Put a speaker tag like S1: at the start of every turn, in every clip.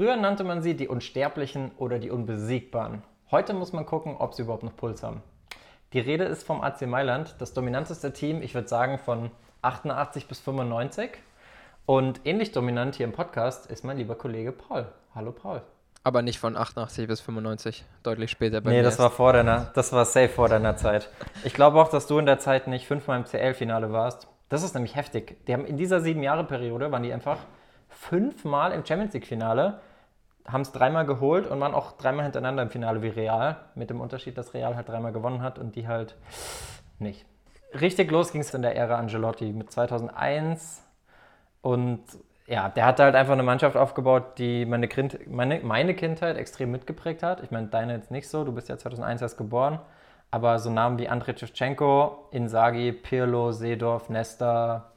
S1: Früher nannte man sie die Unsterblichen oder die Unbesiegbaren. Heute muss man gucken, ob sie überhaupt noch Puls haben. Die Rede ist vom AC Mailand, das dominanteste Team, ich würde sagen von 88 bis 95. Und ähnlich dominant hier im Podcast ist mein lieber Kollege Paul. Hallo Paul.
S2: Aber nicht von 88 bis 95, deutlich später
S1: bei nee, mir. Nee, das war vor deiner, das war safe vor deiner Zeit. Ich glaube auch, dass du in der Zeit nicht fünfmal im CL-Finale warst. Das ist nämlich heftig. Die haben in dieser sieben Jahre Periode waren die einfach fünfmal im Champions League Finale, haben es dreimal geholt und waren auch dreimal hintereinander im Finale wie Real, mit dem Unterschied, dass Real halt dreimal gewonnen hat und die halt nicht. Richtig los ging es in der Ära Angelotti mit 2001 und ja, der hatte halt einfach eine Mannschaft aufgebaut, die meine, kind, meine, meine Kindheit extrem mitgeprägt hat. Ich meine, deine jetzt nicht so, du bist ja 2001 erst geboren, aber so Namen wie Andrei Shevchenko, Inzaghi, Pirlo, Seedorf, Nesta,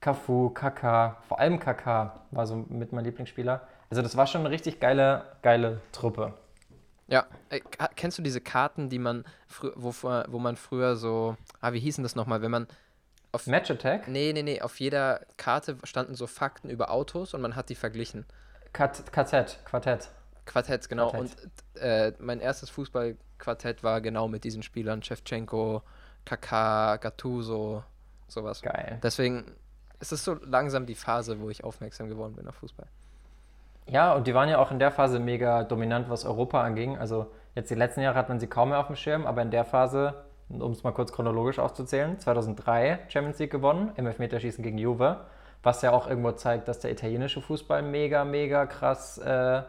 S1: Cafu, Kaka, vor allem Kaka war so mit mein Lieblingsspieler. Also das war schon eine richtig geile, geile Truppe.
S2: Ja, äh, kennst du diese Karten, die man, wo, wo man früher so, ah, wie hießen das nochmal, wenn man
S1: auf Match Attack?
S2: Nee, nee, nee, auf jeder Karte standen so Fakten über Autos und man hat die verglichen.
S1: Quartett, Quartett.
S2: Quartett, genau. Quartett. Und äh, mein erstes Fußballquartett war genau mit diesen Spielern, Shevchenko, Kaká, Gattuso, sowas.
S1: Geil.
S2: Deswegen ist es so langsam die Phase, wo ich aufmerksam geworden bin auf Fußball.
S1: Ja, und die waren ja auch in der Phase mega dominant, was Europa anging. Also jetzt die letzten Jahre hat man sie kaum mehr auf dem Schirm, aber in der Phase, um es mal kurz chronologisch aufzuzählen, 2003 Champions League gewonnen im Elfmeterschießen gegen Juve, was ja auch irgendwo zeigt, dass der italienische Fußball mega, mega krass äh,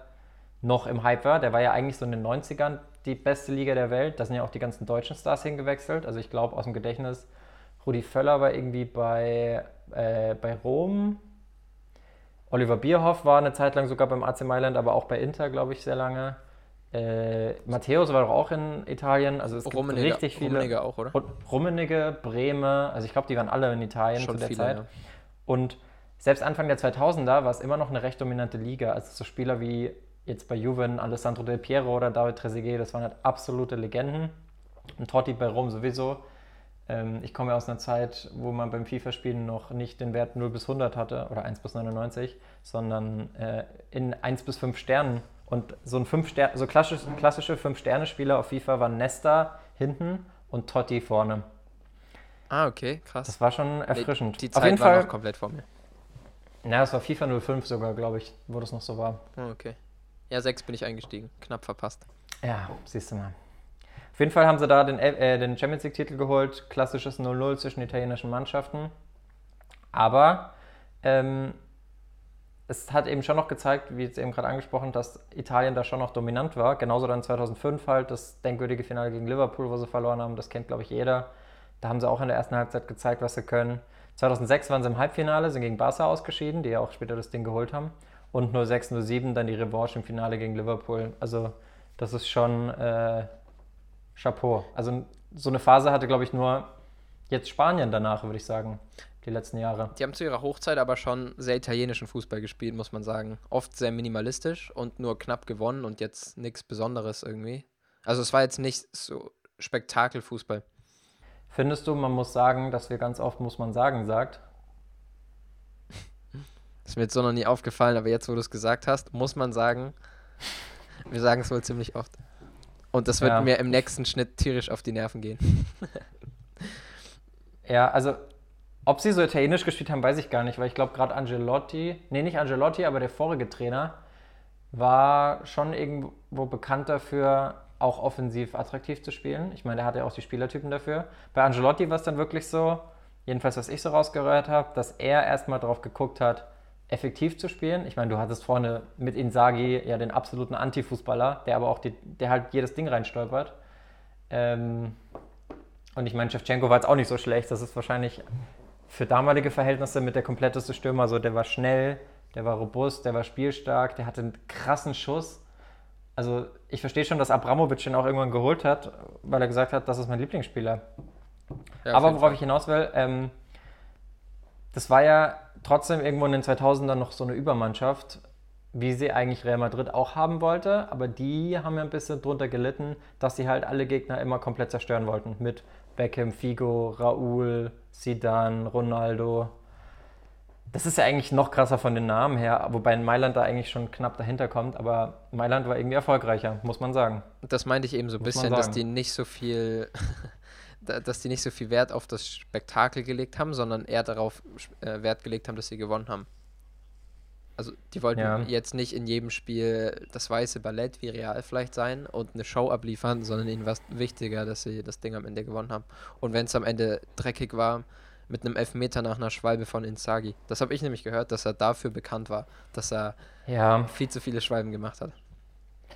S1: noch im Hype war. Der war ja eigentlich so in den 90ern die beste Liga der Welt. Da sind ja auch die ganzen deutschen Stars hingewechselt. Also ich glaube aus dem Gedächtnis, Rudi Völler war irgendwie bei, äh, bei Rom. Oliver Bierhoff war eine Zeit lang sogar beim AC Mailand, aber auch bei Inter, glaube ich, sehr lange. Äh, Matthäus war doch auch in Italien. Also es Rummenigge, gibt richtig viele.
S2: Rummenigge auch, oder?
S1: Rummenigge, Breme, also ich glaube, die waren alle in Italien Schon zu der viele, Zeit. Ja. Und selbst Anfang der 2000er war es immer noch eine recht dominante Liga. Also so Spieler wie jetzt bei Juve Alessandro Del Piero oder David Trezeguet, das waren halt absolute Legenden. Und Totti bei Rom sowieso. Ähm, ich komme ja aus einer Zeit, wo man beim FIFA-Spielen noch nicht den Wert 0 bis 100 hatte oder 1 bis 99, sondern äh, in 1 bis 5 Sternen. Und so ein 5 Sterne, so klassische, klassische 5-Sterne-Spieler auf FIFA waren Nesta hinten und Totti vorne.
S2: Ah, okay, krass.
S1: Das war schon erfrischend.
S2: Die, die Zeit auf jeden war Fall, noch komplett vor mir.
S1: Ja, es war FIFA 05 sogar, glaube ich, wo das noch so war.
S2: Oh, okay. Ja, 6 bin ich eingestiegen. Knapp verpasst.
S1: Ja, siehst du mal. Auf jeden Fall haben sie da den, äh, den Champions League-Titel geholt. Klassisches 0-0 zwischen italienischen Mannschaften. Aber ähm, es hat eben schon noch gezeigt, wie jetzt eben gerade angesprochen, dass Italien da schon noch dominant war. Genauso dann 2005 halt das denkwürdige Finale gegen Liverpool, wo sie verloren haben. Das kennt, glaube ich, jeder. Da haben sie auch in der ersten Halbzeit gezeigt, was sie können. 2006 waren sie im Halbfinale, sind gegen Barca ausgeschieden, die ja auch später das Ding geholt haben. Und 06, 07 dann die Revanche im Finale gegen Liverpool. Also das ist schon äh, Chapeau. Also so eine Phase hatte, glaube ich, nur jetzt Spanien danach, würde ich sagen, die letzten Jahre.
S2: Die haben zu ihrer Hochzeit aber schon sehr italienischen Fußball gespielt, muss man sagen. Oft sehr minimalistisch und nur knapp gewonnen und jetzt nichts Besonderes irgendwie. Also es war jetzt nicht so Spektakelfußball.
S1: Findest du, man muss sagen, dass wir ganz oft muss man sagen sagt?
S2: Ist mir jetzt so noch nie aufgefallen, aber jetzt, wo du es gesagt hast, muss man sagen, wir sagen es wohl ziemlich oft. Und das wird ja. mir im nächsten Schnitt tierisch auf die Nerven gehen.
S1: ja, also ob sie so italienisch gespielt haben, weiß ich gar nicht, weil ich glaube gerade Angelotti, nee, nicht Angelotti, aber der vorige Trainer war schon irgendwo bekannt dafür, auch offensiv attraktiv zu spielen. Ich meine, der hatte ja auch die Spielertypen dafür. Bei Angelotti war es dann wirklich so, jedenfalls was ich so rausgehört habe, dass er erstmal drauf geguckt hat, effektiv zu spielen. Ich meine, du hattest vorne mit Inzaghi ja den absoluten Anti-Fußballer, der aber auch die, der halt jedes Ding reinstolpert. Ähm, und ich meine, Shevchenko war jetzt auch nicht so schlecht. Das ist wahrscheinlich für damalige Verhältnisse mit der kompletteste Stürmer. So, der war schnell, der war robust, der war spielstark, der hatte einen krassen Schuss. Also ich verstehe schon, dass Abramovic ihn auch irgendwann geholt hat, weil er gesagt hat, das ist mein Lieblingsspieler. Ja, aber worauf Fall. ich hinaus will, ähm, das war ja trotzdem irgendwo in den 2000ern noch so eine Übermannschaft, wie sie eigentlich Real Madrid auch haben wollte, aber die haben ja ein bisschen drunter gelitten, dass sie halt alle Gegner immer komplett zerstören wollten. Mit Beckham, Figo, Raúl, Zidane, Ronaldo. Das ist ja eigentlich noch krasser von den Namen her, wobei Mailand da eigentlich schon knapp dahinter kommt, aber Mailand war irgendwie erfolgreicher, muss man sagen.
S2: Das meinte ich eben so ein bisschen, dass die nicht so viel, dass die nicht so viel Wert auf das Spektakel gelegt haben, sondern eher darauf äh, Wert gelegt haben, dass sie gewonnen haben. Also die wollten ja. jetzt nicht in jedem Spiel das weiße Ballett wie Real vielleicht sein und eine Show abliefern, sondern ihnen war es wichtiger, dass sie das Ding am Ende gewonnen haben. Und wenn es am Ende dreckig war, mit einem Elfmeter nach einer Schwalbe von Inzaghi. Das habe ich nämlich gehört, dass er dafür bekannt war, dass er ja. viel zu viele Schwalben gemacht hat.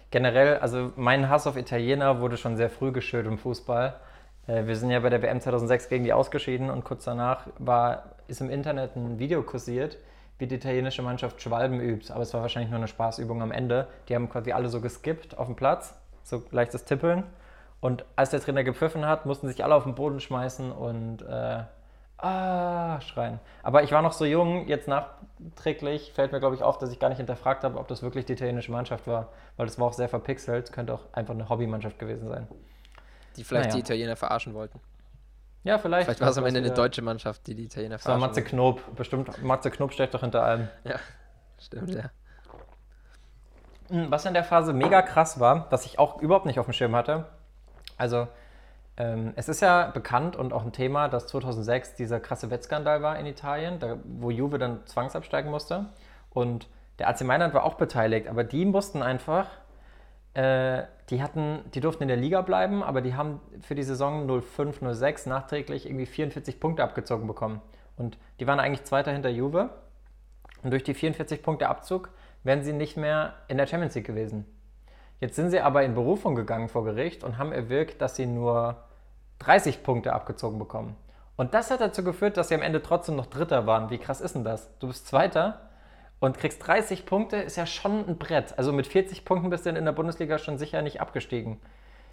S1: Generell, also mein Hass auf Italiener wurde schon sehr früh geschürt im Fußball. Äh, wir sind ja bei der WM 2006 gegen die ausgeschieden und kurz danach war, ist im Internet ein Video kursiert, wie die italienische Mannschaft Schwalben übt. Aber es war wahrscheinlich nur eine Spaßübung am Ende. Die haben quasi alle so geskippt auf dem Platz, so leichtes Tippeln. Und als der Trainer gepfiffen hat, mussten sich alle auf den Boden schmeißen und äh, ah, schreien. Aber ich war noch so jung, jetzt nachträglich fällt mir, glaube ich, auf, dass ich gar nicht hinterfragt habe, ob das wirklich die italienische Mannschaft war, weil das war auch sehr verpixelt, könnte auch einfach eine Hobbymannschaft gewesen sein.
S2: Die vielleicht naja. die Italiener verarschen wollten.
S1: Ja, vielleicht.
S2: Vielleicht war es am Ende eine deutsche Mannschaft, die die Italiener
S1: verarschen. Das war Matze Knob. Bestimmt, Matze Knob steckt doch hinter allem.
S2: Ja, stimmt, ja.
S1: Hm, was in der Phase mega krass war, was ich auch überhaupt nicht auf dem Schirm hatte. Also, ähm, es ist ja bekannt und auch ein Thema, dass 2006 dieser krasse Wettskandal war in Italien, da, wo Juve dann zwangsabsteigen musste. Und der AC Mailand war auch beteiligt, aber die mussten einfach, äh, die hatten, die durften in der Liga bleiben, aber die haben für die Saison 05, 06 nachträglich irgendwie 44 Punkte abgezogen bekommen. Und die waren eigentlich Zweiter hinter Juve. Und durch die 44 Punkte Abzug wären sie nicht mehr in der Champions League gewesen. Jetzt sind sie aber in Berufung gegangen vor Gericht und haben erwirkt, dass sie nur 30 Punkte abgezogen bekommen. Und das hat dazu geführt, dass sie am Ende trotzdem noch Dritter waren. Wie krass ist denn das? Du bist Zweiter und kriegst 30 Punkte, ist ja schon ein Brett. Also mit 40 Punkten bist du in der Bundesliga schon sicher nicht abgestiegen.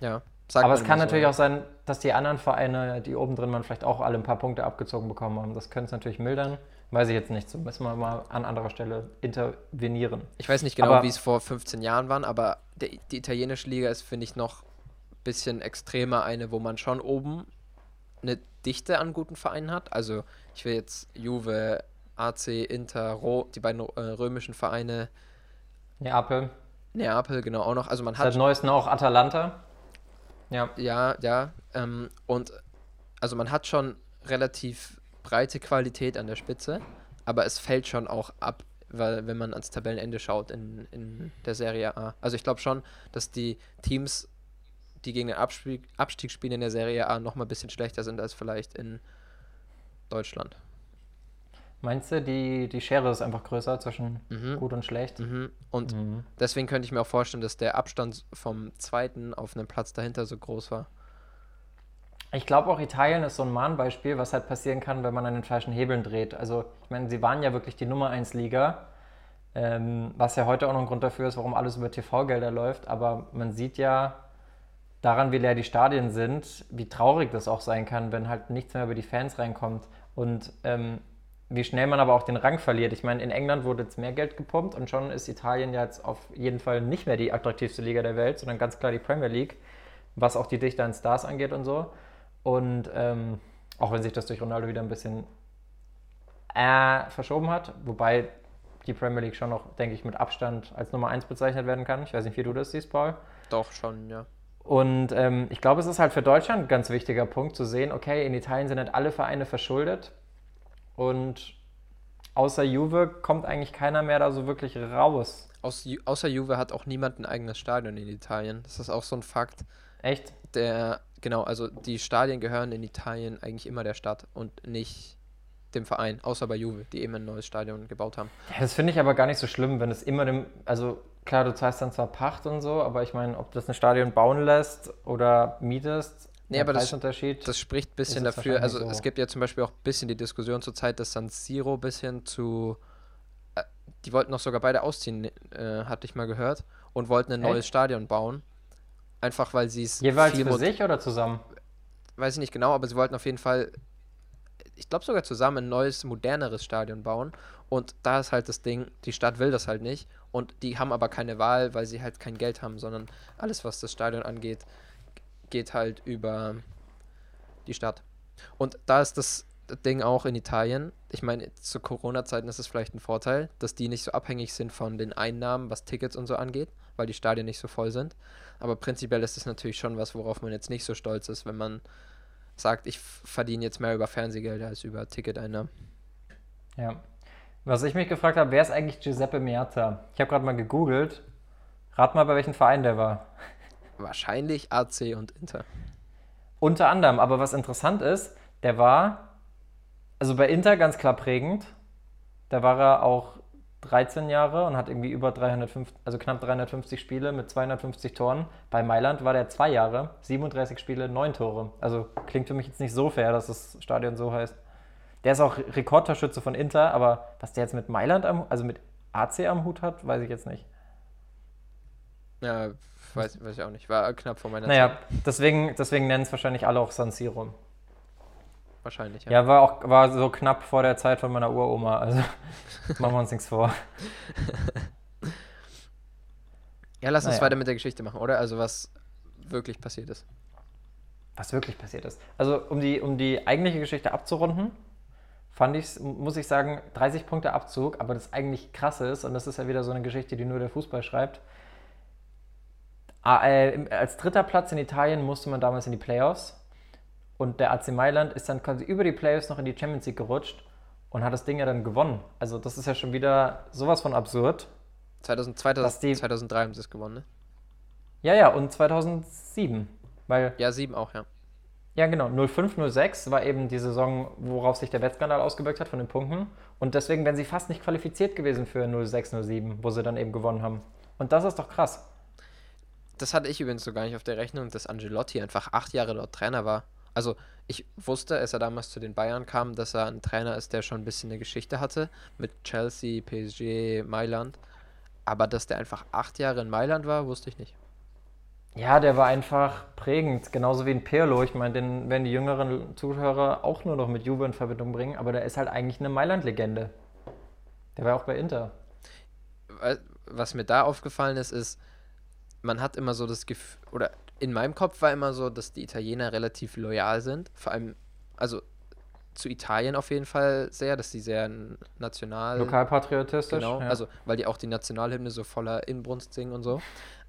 S2: Ja.
S1: Aber es kann natürlich so. auch sein, dass die anderen Vereine, die oben drin waren, vielleicht auch alle ein paar Punkte abgezogen bekommen haben. Das könnte es natürlich mildern. Weiß ich jetzt nicht. So müssen wir mal an anderer Stelle intervenieren.
S2: Ich weiß nicht genau, wie es vor 15 Jahren war, aber der, die italienische Liga ist, finde ich, noch ein bisschen extremer eine, wo man schon oben eine Dichte an guten Vereinen hat. Also ich will jetzt Juve, AC, Inter, Ro, die beiden äh, römischen Vereine.
S1: Neapel.
S2: Neapel, genau, auch noch. Also man hat.
S1: Seit neuestem auch Atalanta.
S2: Ja. Ja, ja. Ähm, und also man hat schon relativ breite Qualität an der Spitze, aber es fällt schon auch ab, weil wenn man ans Tabellenende schaut in, in der Serie A. Also ich glaube schon, dass die Teams, die gegen den Abstieg, Abstieg spielen in der Serie A, nochmal ein bisschen schlechter sind als vielleicht in Deutschland.
S1: Meinst du, die, die Schere ist einfach größer zwischen mhm. gut und schlecht?
S2: Mhm. Und mhm. deswegen könnte ich mir auch vorstellen, dass der Abstand vom zweiten auf einen Platz dahinter so groß war.
S1: Ich glaube auch Italien ist so ein Mahnbeispiel, was halt passieren kann, wenn man an den falschen Hebeln dreht. Also ich meine, sie waren ja wirklich die Nummer 1 Liga, ähm, was ja heute auch noch ein Grund dafür ist, warum alles über TV-Gelder läuft. Aber man sieht ja daran, wie leer die Stadien sind, wie traurig das auch sein kann, wenn halt nichts mehr über die Fans reinkommt. Und ähm, wie schnell man aber auch den Rang verliert. Ich meine, in England wurde jetzt mehr Geld gepumpt und schon ist Italien ja jetzt auf jeden Fall nicht mehr die attraktivste Liga der Welt, sondern ganz klar die Premier League, was auch die Dichte an Stars angeht und so. Und ähm, auch wenn sich das durch Ronaldo wieder ein bisschen äh, verschoben hat, wobei die Premier League schon noch, denke ich, mit Abstand als Nummer 1 bezeichnet werden kann. Ich weiß nicht, wie du das siehst, Paul.
S2: Doch, schon, ja.
S1: Und ähm, ich glaube, es ist halt für Deutschland ein ganz wichtiger Punkt zu sehen, okay, in Italien sind nicht alle Vereine verschuldet und außer Juve kommt eigentlich keiner mehr da so wirklich raus.
S2: Aus, außer Juve hat auch niemand ein eigenes Stadion in Italien. Das ist auch so ein Fakt.
S1: Echt?
S2: Der Genau, also die Stadien gehören in Italien eigentlich immer der Stadt und nicht dem Verein, außer bei Juve, die eben ein neues Stadion gebaut haben.
S1: Ja, das finde ich aber gar nicht so schlimm, wenn es immer dem, also klar, du zahlst dann zwar Pacht und so, aber ich meine, ob du das ein Stadion bauen lässt oder mietest,
S2: Nee, aber das, das spricht ein bisschen dafür. Also so. es gibt ja zum Beispiel auch ein bisschen die Diskussion zurzeit, dass San Siro ein bisschen zu. Äh, die wollten noch sogar beide ausziehen, äh, hatte ich mal gehört, und wollten ein Echt? neues Stadion bauen. Einfach weil sie es.
S1: Jeweils für sich oder zusammen?
S2: Weiß ich nicht genau, aber sie wollten auf jeden Fall, ich glaube sogar zusammen ein neues, moderneres Stadion bauen. Und da ist halt das Ding, die Stadt will das halt nicht. Und die haben aber keine Wahl, weil sie halt kein Geld haben, sondern alles, was das Stadion angeht, geht halt über die Stadt. Und da ist das Ding auch in Italien. Ich meine, zu Corona-Zeiten ist es vielleicht ein Vorteil, dass die nicht so abhängig sind von den Einnahmen, was Tickets und so angeht, weil die Stadien nicht so voll sind. Aber prinzipiell ist es natürlich schon was, worauf man jetzt nicht so stolz ist, wenn man sagt, ich verdiene jetzt mehr über Fernsehgelder als über Ticketeinnahmen.
S1: Ja. Was ich mich gefragt habe, wer ist eigentlich Giuseppe Meazza? Ich habe gerade mal gegoogelt. Rat mal, bei welchem Verein der war.
S2: Wahrscheinlich AC und Inter.
S1: Unter anderem, aber was interessant ist, der war, also bei Inter ganz klar prägend. Da war er auch 13 Jahre und hat irgendwie über 350, also knapp 350 Spiele mit 250 Toren. Bei Mailand war der zwei Jahre, 37 Spiele, 9 Tore. Also klingt für mich jetzt nicht so fair, dass das Stadion so heißt. Der ist auch Rekordtorschütze von Inter, aber was der jetzt mit Mailand, am, also mit AC am Hut hat, weiß ich jetzt nicht.
S2: Ja, weiß, weiß ich auch nicht. War knapp vor meiner
S1: naja, Zeit. Naja, deswegen, deswegen nennen es wahrscheinlich alle auch San Siro.
S2: Wahrscheinlich, ja.
S1: Ja, war auch war so knapp vor der Zeit von meiner Uroma, also machen wir uns nichts vor.
S2: Ja, lass uns naja. weiter mit der Geschichte machen, oder? Also was wirklich passiert ist.
S1: Was wirklich passiert ist. Also um die, um die eigentliche Geschichte abzurunden, fand ich, muss ich sagen, 30 Punkte Abzug, aber das eigentlich krasse ist, und das ist ja wieder so eine Geschichte, die nur der Fußball schreibt, als dritter Platz in Italien musste man damals in die Playoffs. Und der AC Mailand ist dann quasi über die Playoffs noch in die Champions League gerutscht und hat das Ding ja dann gewonnen. Also das ist ja schon wieder sowas von absurd.
S2: 2000, 2000, die, 2003 haben sie es gewonnen, ne?
S1: Ja, ja, und 2007. Weil,
S2: ja, 7 auch, ja.
S1: Ja, genau. 05, 06 war eben die Saison, worauf sich der Wettskandal ausgewirkt hat von den Punkten. Und deswegen wären sie fast nicht qualifiziert gewesen für 06, 07, wo sie dann eben gewonnen haben. Und das ist doch krass
S2: das hatte ich übrigens so gar nicht auf der Rechnung, dass Angelotti einfach acht Jahre dort Trainer war. Also ich wusste, als er damals zu den Bayern kam, dass er ein Trainer ist, der schon ein bisschen eine Geschichte hatte mit Chelsea, PSG, Mailand. Aber dass der einfach acht Jahre in Mailand war, wusste ich nicht.
S1: Ja, der war einfach prägend, genauso wie ein Pirlo. Ich meine, den werden die jüngeren Zuhörer auch nur noch mit Juve in Verbindung bringen, aber der ist halt eigentlich eine Mailand-Legende. Der war auch bei Inter.
S2: Was mir da aufgefallen ist, ist, man hat immer so das Gefühl, oder in meinem Kopf war immer so, dass die Italiener relativ loyal sind. Vor allem, also zu Italien auf jeden Fall sehr, dass sie sehr national.
S1: Lokalpatriotistisch.
S2: Genau, ja. also weil die auch die Nationalhymne so voller Inbrunst singen und so.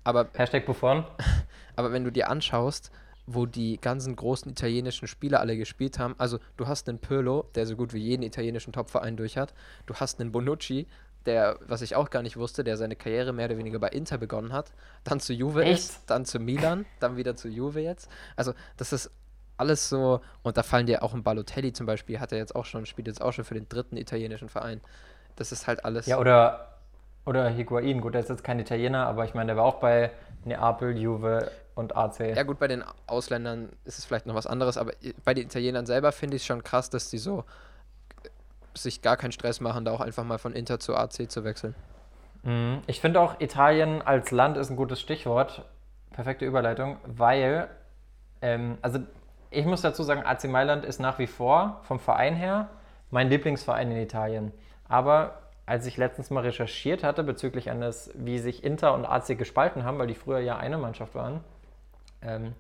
S2: Aber,
S1: Hashtag Buffon.
S2: Aber wenn du dir anschaust, wo die ganzen großen italienischen Spieler alle gespielt haben, also du hast einen Pirlo, der so gut wie jeden italienischen Topverein durch hat, du hast einen Bonucci, der, was ich auch gar nicht wusste, der seine Karriere mehr oder weniger bei Inter begonnen hat, dann zu Juve Echt? ist, dann zu Milan, dann wieder zu Juve jetzt. Also das ist alles so, und da fallen dir auch ein Balotelli zum Beispiel, hat er jetzt auch schon, spielt jetzt auch schon für den dritten italienischen Verein. Das ist halt alles.
S1: Ja, oder, oder Higuain, gut, der ist jetzt kein Italiener, aber ich meine, der war auch bei Neapel, Juve und AC.
S2: Ja gut, bei den Ausländern ist es vielleicht noch was anderes, aber bei den Italienern selber finde ich es schon krass, dass die so sich gar keinen Stress machen, da auch einfach mal von Inter zu AC zu wechseln.
S1: Mhm. Ich finde auch, Italien als Land ist ein gutes Stichwort. Perfekte Überleitung, weil, ähm, also ich muss dazu sagen, AC Mailand ist nach wie vor vom Verein her mein Lieblingsverein in Italien. Aber als ich letztens mal recherchiert hatte bezüglich eines, wie sich Inter und AC gespalten haben, weil die früher ja eine Mannschaft waren, ähm,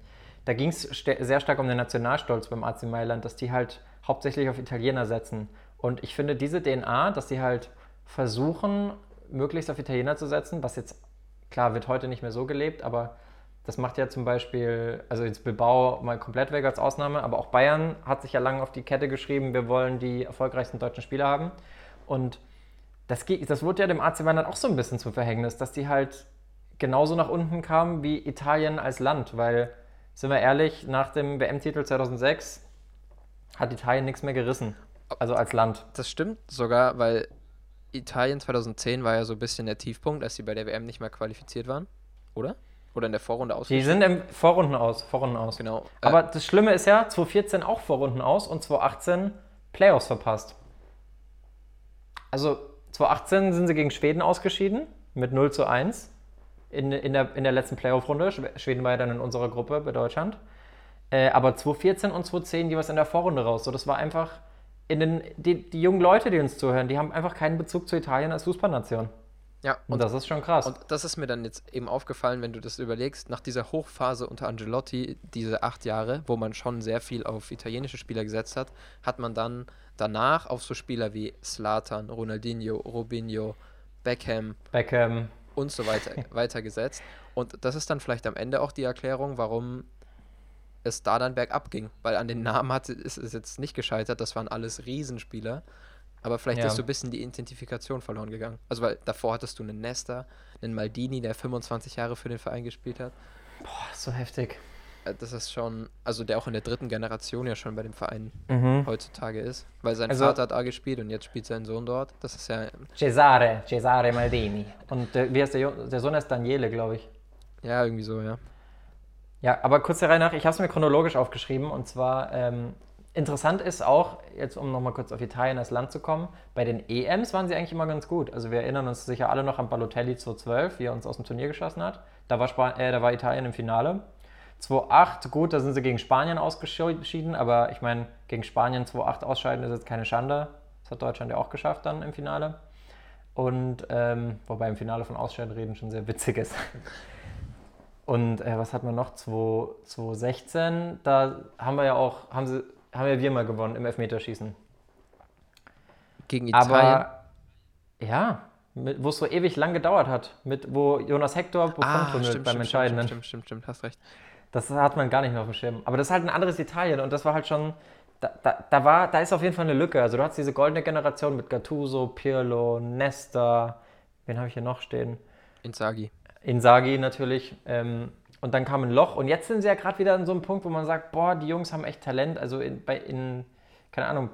S1: da ging es st sehr stark um den Nationalstolz beim AC Mailand, dass die halt hauptsächlich auf Italiener setzen. Und ich finde diese DNA, dass sie halt versuchen, möglichst auf Italiener zu setzen, was jetzt, klar, wird heute nicht mehr so gelebt, aber das macht ja zum Beispiel, also jetzt Bilbao mal komplett weg als Ausnahme, aber auch Bayern hat sich ja lange auf die Kette geschrieben, wir wollen die erfolgreichsten deutschen Spieler haben. Und das, das wurde ja dem AC Mailand auch so ein bisschen zum Verhängnis, dass die halt genauso nach unten kamen wie Italien als Land, weil, sind wir ehrlich, nach dem WM-Titel 2006 hat Italien nichts mehr gerissen. Also als Land.
S2: Das stimmt sogar, weil Italien 2010 war ja so ein bisschen der Tiefpunkt, als sie bei der WM nicht mehr qualifiziert waren, oder? Oder in der Vorrunde aus.
S1: Die sind im Vorrunden aus, Vorrunden aus.
S2: Genau.
S1: Aber äh, das Schlimme ist ja, 2014 auch Vorrunden aus und 2018 Playoffs verpasst. Also 2018 sind sie gegen Schweden ausgeschieden mit 0 zu 1 in, in, der, in der letzten Playoff-Runde. Schweden war ja dann in unserer Gruppe bei Deutschland. Äh, aber 2014 und 2010 jeweils in der Vorrunde raus. So, das war einfach in den, die, die jungen Leute, die uns zuhören, die haben einfach keinen Bezug zu Italien als Fußballnation.
S2: Ja,
S1: und, und, das ist schon krass.
S2: Und das ist mir dann jetzt eben aufgefallen, wenn du das überlegst, nach dieser Hochphase unter Angelotti, diese acht Jahre, wo man schon sehr viel auf italienische Spieler gesetzt hat, hat man dann danach auf so Spieler wie Slatan, Ronaldinho, Robinho, Beckham,
S1: Beckham
S2: und so weiter weitergesetzt. Und das ist dann vielleicht am Ende auch die Erklärung, warum es da dann bergab ging. Weil an den Namen hat, ist es jetzt nicht gescheitert, das waren alles Riesenspieler. Aber vielleicht ja. ist so ein bisschen die Identifikation verloren gegangen. Also, weil davor hattest du einen Nesta, einen Maldini, der 25 Jahre für den Verein gespielt hat.
S1: Boah, so heftig.
S2: Äh, das ist schon, also der auch in der dritten Generation ja schon bei dem Verein mhm. heutzutage ist. Weil sein also, Vater hat A gespielt und jetzt spielt sein Sohn dort. Das ist ja.
S1: Cesare, Cesare Maldini. Und äh, wie heißt der, der Sohn ist Daniele, glaube ich.
S2: Ja, irgendwie so, ja.
S1: Ja, aber kurz der Reihe nach, ich habe es mir chronologisch aufgeschrieben und zwar ähm, interessant ist auch, jetzt um nochmal kurz auf Italien als Land zu kommen, bei den EMs waren sie eigentlich immer ganz gut. Also wir erinnern uns sicher alle noch an Balotelli 2012, wie er uns aus dem Turnier geschossen hat. Da war, Span äh, da war Italien im Finale. 2-8, gut, da sind sie gegen Spanien ausgeschieden, aber ich meine, gegen Spanien 2-8 ausscheiden ist jetzt keine Schande. Das hat Deutschland ja auch geschafft dann im Finale. Und ähm, wobei im Finale von Ausscheiden reden schon sehr witzig ist. Und äh, was hat man noch? 2016, da haben wir ja auch, haben, sie, haben ja wir mal gewonnen im Elfmeterschießen.
S2: Gegen Italien?
S1: Aber ja, wo es so ewig lang gedauert hat, mit, wo Jonas Hector
S2: Buffon ah, beim
S1: stimmt,
S2: Entscheidenden. Stimmt, stimmt, stimmt, hast recht.
S1: Das hat man gar nicht mehr auf dem Schirm. Aber das ist halt ein anderes Italien und das war halt schon, da, da, da, war, da ist auf jeden Fall eine Lücke. Also du hast diese goldene Generation mit Gattuso, Pirlo, Nesta, wen habe ich hier noch stehen?
S2: Inzaghi.
S1: Inzaghi natürlich. Ähm, und dann kam ein Loch. Und jetzt sind sie ja gerade wieder an so einem Punkt, wo man sagt, boah, die Jungs haben echt Talent. Also in, bei, in, keine Ahnung,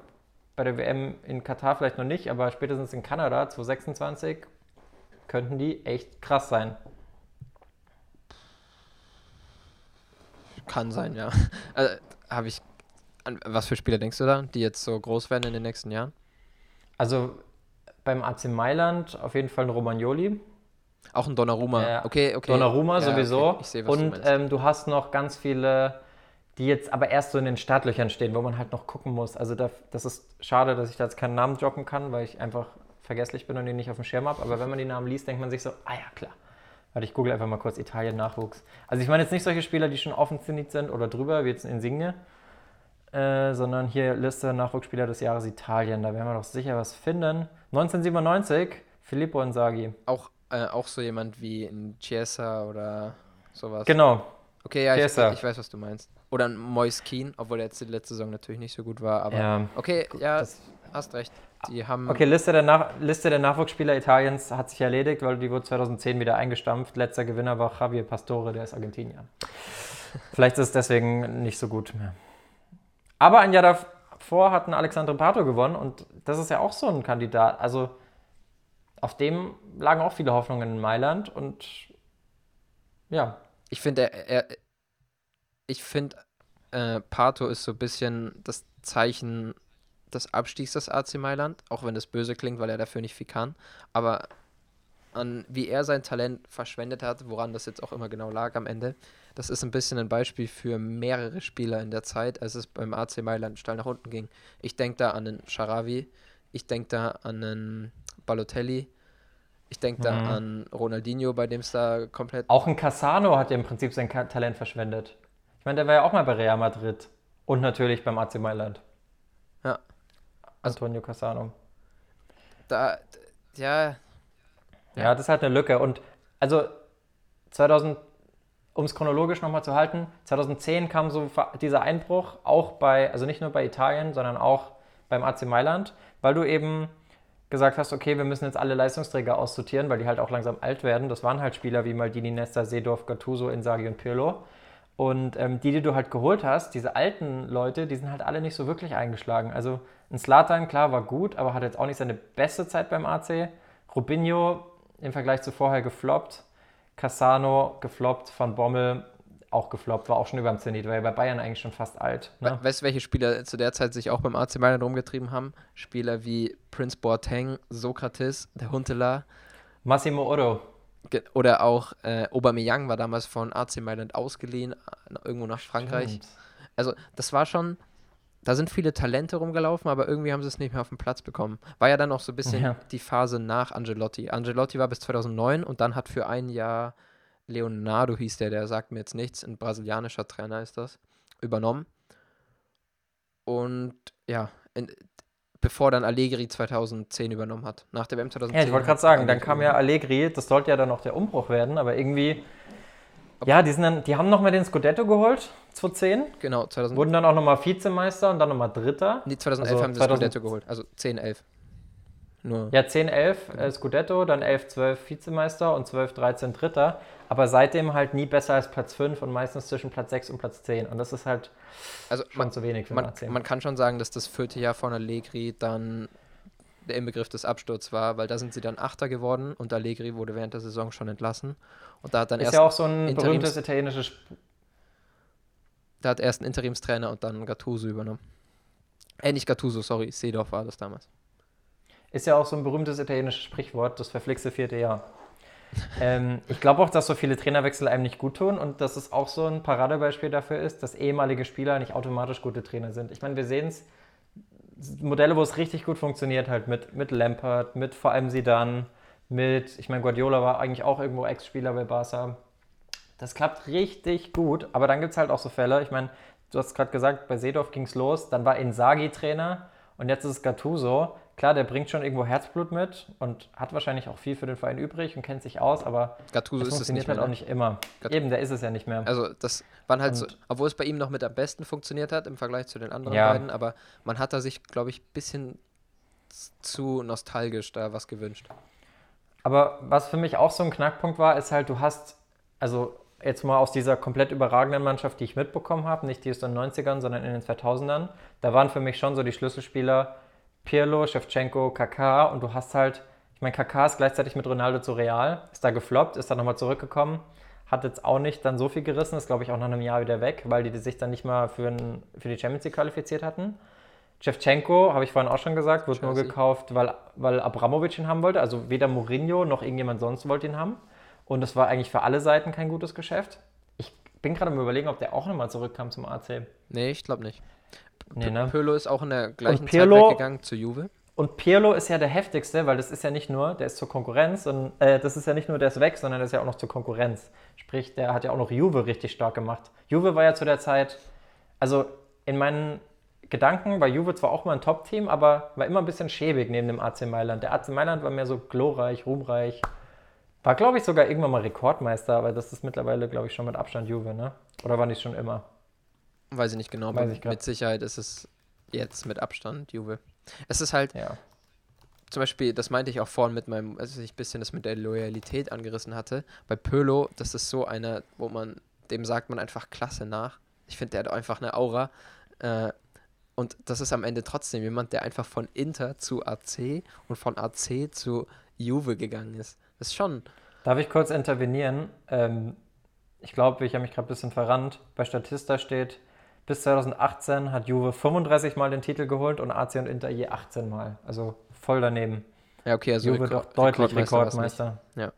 S1: bei der WM in Katar vielleicht noch nicht, aber spätestens in Kanada 2026 könnten die echt krass sein.
S2: Kann sein, ja. Also, habe ich. An was für Spieler denkst du da, die jetzt so groß werden in den nächsten Jahren?
S1: Also beim AC Mailand auf jeden Fall ein Romagnoli.
S2: Auch ein Donnarumma.
S1: Ja, okay, okay. Donnarumma ja, sowieso. Okay. Ich sehe, was Und du, ähm, du hast noch ganz viele, die jetzt aber erst so in den Startlöchern stehen, wo man halt noch gucken muss. Also da, das ist schade, dass ich da jetzt keinen Namen droppen kann, weil ich einfach vergesslich bin und ihn nicht auf dem Schirm habe. Aber wenn man die Namen liest, denkt man sich so, ah ja, klar. Warte, ich google einfach mal kurz Italien-Nachwuchs. Also ich meine jetzt nicht solche Spieler, die schon offensiv sind oder drüber, wie jetzt in Insigne, äh, sondern hier Liste Nachwuchsspieler des Jahres Italien. Da werden wir doch sicher was finden. 1997, Filippo Inzaghi.
S2: Auch äh, auch so jemand wie ein Chiesa oder sowas.
S1: Genau.
S2: Okay, ja, ich, ich, weiß, was du meinst. Oder ein Moise Keane, obwohl er jetzt die letzte Saison natürlich nicht so gut war. Aber ja, okay, ja, das, hast recht. Die haben
S1: okay, Liste der, Nach Liste der Nachwuchsspieler Italiens hat sich erledigt, weil die wurde 2010 wieder eingestampft. Letzter Gewinner war Javier Pastore, der ist Argentinier. Vielleicht ist es deswegen nicht so gut mehr. Aber ein Jahr davor hat ein Alexandre Pato gewonnen und das ist ja auch so ein Kandidat. Also auf dem lagen auch viele Hoffnungen in Mailand und ja.
S2: Ich finde, er, er, ich finde, äh, Pato ist so ein bisschen das Zeichen des Abstiegs des AC Mailand, auch wenn das böse klingt, weil er dafür nicht viel kann. Aber an wie er sein Talent verschwendet hat, woran das jetzt auch immer genau lag am Ende, das ist ein bisschen ein Beispiel für mehrere Spieler in der Zeit, als es beim AC Mailand steil nach unten ging. Ich denke da an den Sharawi, ich denke da an einen Balotelli. Ich denke da mhm. an Ronaldinho, bei dem es da komplett.
S1: Auch ein Cassano hat ja im Prinzip sein Talent verschwendet. Ich meine, der war ja auch mal bei Real Madrid und natürlich beim AC Mailand.
S2: Ja.
S1: Also, Antonio Cassano.
S2: Da, ja.
S1: Ja, das ist halt eine Lücke. Und also 2000, um es chronologisch nochmal zu halten, 2010 kam so dieser Einbruch auch bei, also nicht nur bei Italien, sondern auch beim AC Mailand, weil du eben gesagt hast, okay, wir müssen jetzt alle Leistungsträger aussortieren, weil die halt auch langsam alt werden. Das waren halt Spieler wie Maldini, Nesta, Seedorf, Gattuso, Inzaghi und Pirlo. Und ähm, die, die du halt geholt hast, diese alten Leute, die sind halt alle nicht so wirklich eingeschlagen. Also ein Slatan, klar, war gut, aber hat jetzt auch nicht seine beste Zeit beim AC. Rubinho im Vergleich zu vorher gefloppt. Cassano gefloppt, Van Bommel auch gefloppt, war auch schon über dem Zenit, weil bei Bayern eigentlich schon fast alt.
S2: Ne? Weißt du, welche Spieler zu der Zeit sich auch beim AC Mailand rumgetrieben haben? Spieler wie Prince Boateng, Sokrates, der Huntela.
S1: Massimo Oro.
S2: Oder auch äh, Aubameyang war damals von AC Mailand ausgeliehen, irgendwo nach Frankreich. Stimmt. Also das war schon, da sind viele Talente rumgelaufen, aber irgendwie haben sie es nicht mehr auf den Platz bekommen. War ja dann auch so ein bisschen ja. die Phase nach Angelotti. Angelotti war bis 2009 und dann hat für ein Jahr Leonardo hieß der, der sagt mir jetzt nichts, ein brasilianischer Trainer ist das, übernommen. Und ja, in, bevor dann Allegri 2010 übernommen hat. Nach der WM 2010.
S1: Ja, ich wollte gerade sagen, dann kam ja Allegri, das sollte ja dann auch der Umbruch werden, aber irgendwie ja, die, sind dann, die haben nochmal den Scudetto geholt, 2010.
S2: Genau,
S1: 2000. Wurden dann auch nochmal Vizemeister und dann nochmal Dritter.
S2: Nee, 2011 also haben sie 2000, Scudetto geholt, also 10, 11.
S1: Nur. Ja, 10, 11 genau. äh, Scudetto, dann 11, 12 Vizemeister und 12, 13 Dritter. Aber seitdem halt nie besser als Platz 5 und meistens zwischen Platz 6 und Platz 10. Und das ist halt
S2: also schon man, zu wenig für man, man kann schon sagen, dass das vierte Jahr von Allegri dann der Inbegriff des Absturzes war, weil da sind sie dann Achter geworden und Allegri wurde während der Saison schon entlassen. Und da hat dann
S1: ist erst ja auch so ein Interims berühmtes italienisches. Sp
S2: da hat erst ein Interimstrainer und dann Gattuso übernommen. Äh, nicht Gattuso, sorry, Seedorf war das damals.
S1: Ist ja auch so ein berühmtes italienisches Sprichwort, das verflixte vierte Jahr. ähm, ich glaube auch, dass so viele Trainerwechsel einem nicht gut tun und dass es auch so ein Paradebeispiel dafür ist, dass ehemalige Spieler nicht automatisch gute Trainer sind. Ich meine, wir sehen es Modelle, wo es richtig gut funktioniert, halt mit, mit Lampard, mit vor allem Sidan, mit, ich meine, Guardiola war eigentlich auch irgendwo Ex-Spieler bei Barca. Das klappt richtig gut, aber dann gibt es halt auch so Fälle, ich meine, du hast gerade gesagt, bei Seedorf ging es los, dann war Inzaghi Trainer und jetzt ist es Gattuso. Klar, der bringt schon irgendwo Herzblut mit und hat wahrscheinlich auch viel für den Verein übrig und kennt sich aus, aber
S2: Gattuso das
S1: funktioniert
S2: ist
S1: es halt auch nicht immer.
S2: Gat Eben, der ist es ja nicht mehr. Also das waren halt und so, obwohl es bei ihm noch mit am besten funktioniert hat im Vergleich zu den anderen ja. beiden, aber man hat da sich, glaube ich, ein bisschen zu nostalgisch da was gewünscht.
S1: Aber was für mich auch so ein Knackpunkt war, ist halt, du hast, also jetzt mal aus dieser komplett überragenden Mannschaft, die ich mitbekommen habe, nicht die aus den 90ern, sondern in den 2000ern, da waren für mich schon so die Schlüsselspieler Pirlo, Shevchenko, Kaká und du hast halt, ich meine, Kaká ist gleichzeitig mit Ronaldo zu Real, ist da gefloppt, ist dann nochmal zurückgekommen, hat jetzt auch nicht dann so viel gerissen, ist glaube ich auch nach einem Jahr wieder weg, weil die sich dann nicht mal für, ein, für die Champions League qualifiziert hatten. Shevchenko, habe ich vorhin auch schon gesagt, wird nur gekauft, weil, weil Abramovic ihn haben wollte. Also weder Mourinho noch irgendjemand sonst wollte ihn haben. Und es war eigentlich für alle Seiten kein gutes Geschäft. Ich bin gerade am überlegen, ob der auch nochmal zurückkam zum AC.
S2: Nee, ich glaube nicht. Nee, ne? Pirlo ist auch in der gleichen Pirlo, Zeit weggegangen zu Juve.
S1: Und Pirlo ist ja der heftigste, weil das ist ja nicht nur, der ist zur Konkurrenz und äh, das ist ja nicht nur, der ist weg, sondern der ist ja auch noch zur Konkurrenz. Sprich, der hat ja auch noch Juve richtig stark gemacht. Juve war ja zu der Zeit, also in meinen Gedanken war Juve zwar auch mal ein Top-Team, aber war immer ein bisschen schäbig neben dem AC Mailand. Der AC Mailand war mehr so glorreich, ruhmreich. War, glaube ich, sogar irgendwann mal Rekordmeister, aber das ist mittlerweile, glaube ich, schon mit Abstand Juve, ne? Oder war nicht schon immer?
S2: Weiß ich nicht genau, aber mit Sicherheit ist es jetzt mit Abstand Juve. Es ist halt, ja. zum Beispiel, das meinte ich auch vorhin mit meinem, als ich ein bisschen das mit der Loyalität angerissen hatte. Bei Pölo, das ist so einer, wo man, dem sagt man einfach klasse nach. Ich finde, der hat einfach eine Aura. Äh, und das ist am Ende trotzdem jemand, der einfach von Inter zu AC und von AC zu Juve gegangen ist. Das ist schon.
S1: Darf ich kurz intervenieren? Ähm, ich glaube, ich habe mich gerade ein bisschen verrannt. Bei Statista steht, bis 2018 hat Juve 35 Mal den Titel geholt und AC und Inter je 18 Mal. Also voll daneben.
S2: Ja, okay, also
S1: Juve Rekord, doch deutlich Rekordmeister. Rekordmeister.
S2: Ja.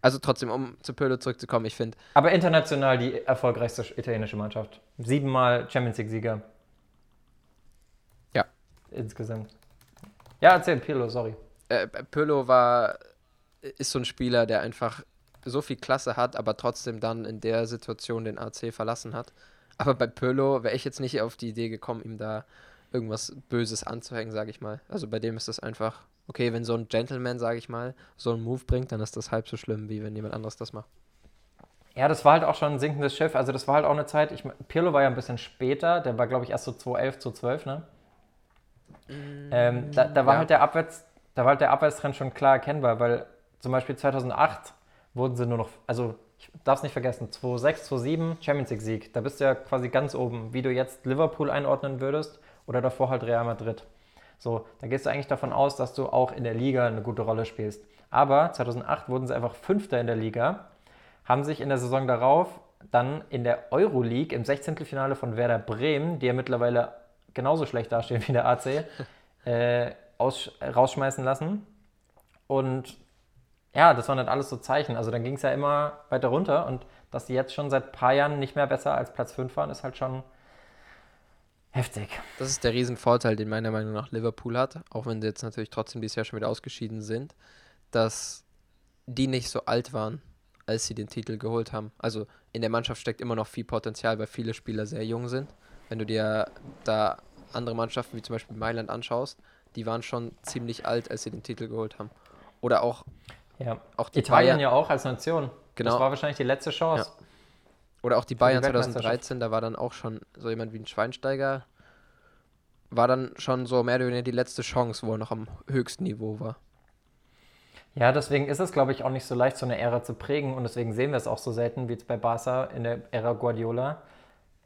S2: Also trotzdem, um zu Pirlo zurückzukommen, ich finde.
S1: Aber international die erfolgreichste italienische Mannschaft. Siebenmal Champions League-Sieger.
S2: Ja.
S1: Insgesamt. Ja, erzähl, Pirlo, sorry.
S2: Äh, Pirlo war, ist so ein Spieler, der einfach so viel Klasse hat, aber trotzdem dann in der Situation den AC verlassen hat. Aber bei Pirlo wäre ich jetzt nicht auf die Idee gekommen, ihm da irgendwas Böses anzuhängen, sage ich mal. Also bei dem ist das einfach, okay, wenn so ein Gentleman, sage ich mal, so einen Move bringt, dann ist das halb so schlimm, wie wenn jemand anderes das macht.
S1: Ja, das war halt auch schon ein sinkendes Schiff. Also das war halt auch eine Zeit, ich, Pirlo war ja ein bisschen später, der war glaube ich erst so 2011, 2012, ne? Mm, ähm, da, da, war ja. halt der Abwärts, da war halt der Abwärtstrend schon klar erkennbar, weil zum Beispiel 2008 wurden sie nur noch, also ich darf es nicht vergessen, 2-6, 2-7 Champions League Sieg. Da bist du ja quasi ganz oben, wie du jetzt Liverpool einordnen würdest oder davor halt Real Madrid. So, da gehst du eigentlich davon aus, dass du auch in der Liga eine gute Rolle spielst. Aber 2008 wurden sie einfach Fünfter in der Liga, haben sich in der Saison darauf dann in der Euroleague im 16. Finale von Werder Bremen, die ja mittlerweile genauso schlecht dastehen wie der AC, äh, rausschmeißen lassen. Und ja, das waren dann alles so Zeichen. Also dann ging es ja immer weiter runter und dass sie jetzt schon seit ein paar Jahren nicht mehr besser als Platz 5 waren, ist halt schon, Heftig.
S2: Das ist der Riesenvorteil, den meiner Meinung nach Liverpool hat, auch wenn sie jetzt natürlich trotzdem dieses Jahr schon wieder ausgeschieden sind, dass die nicht so alt waren, als sie den Titel geholt haben. Also in der Mannschaft steckt immer noch viel Potenzial, weil viele Spieler sehr jung sind. Wenn du dir da andere Mannschaften wie zum Beispiel Mailand anschaust, die waren schon ziemlich alt, als sie den Titel geholt haben. Oder auch,
S1: ja. auch die Italien Bayern, ja auch als Nation.
S2: Genau.
S1: Das war wahrscheinlich die letzte Chance. Ja.
S2: Oder auch die Bayern die 2013, da war dann auch schon so jemand wie ein Schweinsteiger, war dann schon so mehr oder weniger die letzte Chance, wo er noch am höchsten Niveau war.
S1: Ja, deswegen ist es, glaube ich, auch nicht so leicht, so eine Ära zu prägen und deswegen sehen wir es auch so selten wie jetzt bei Barca in der Ära Guardiola,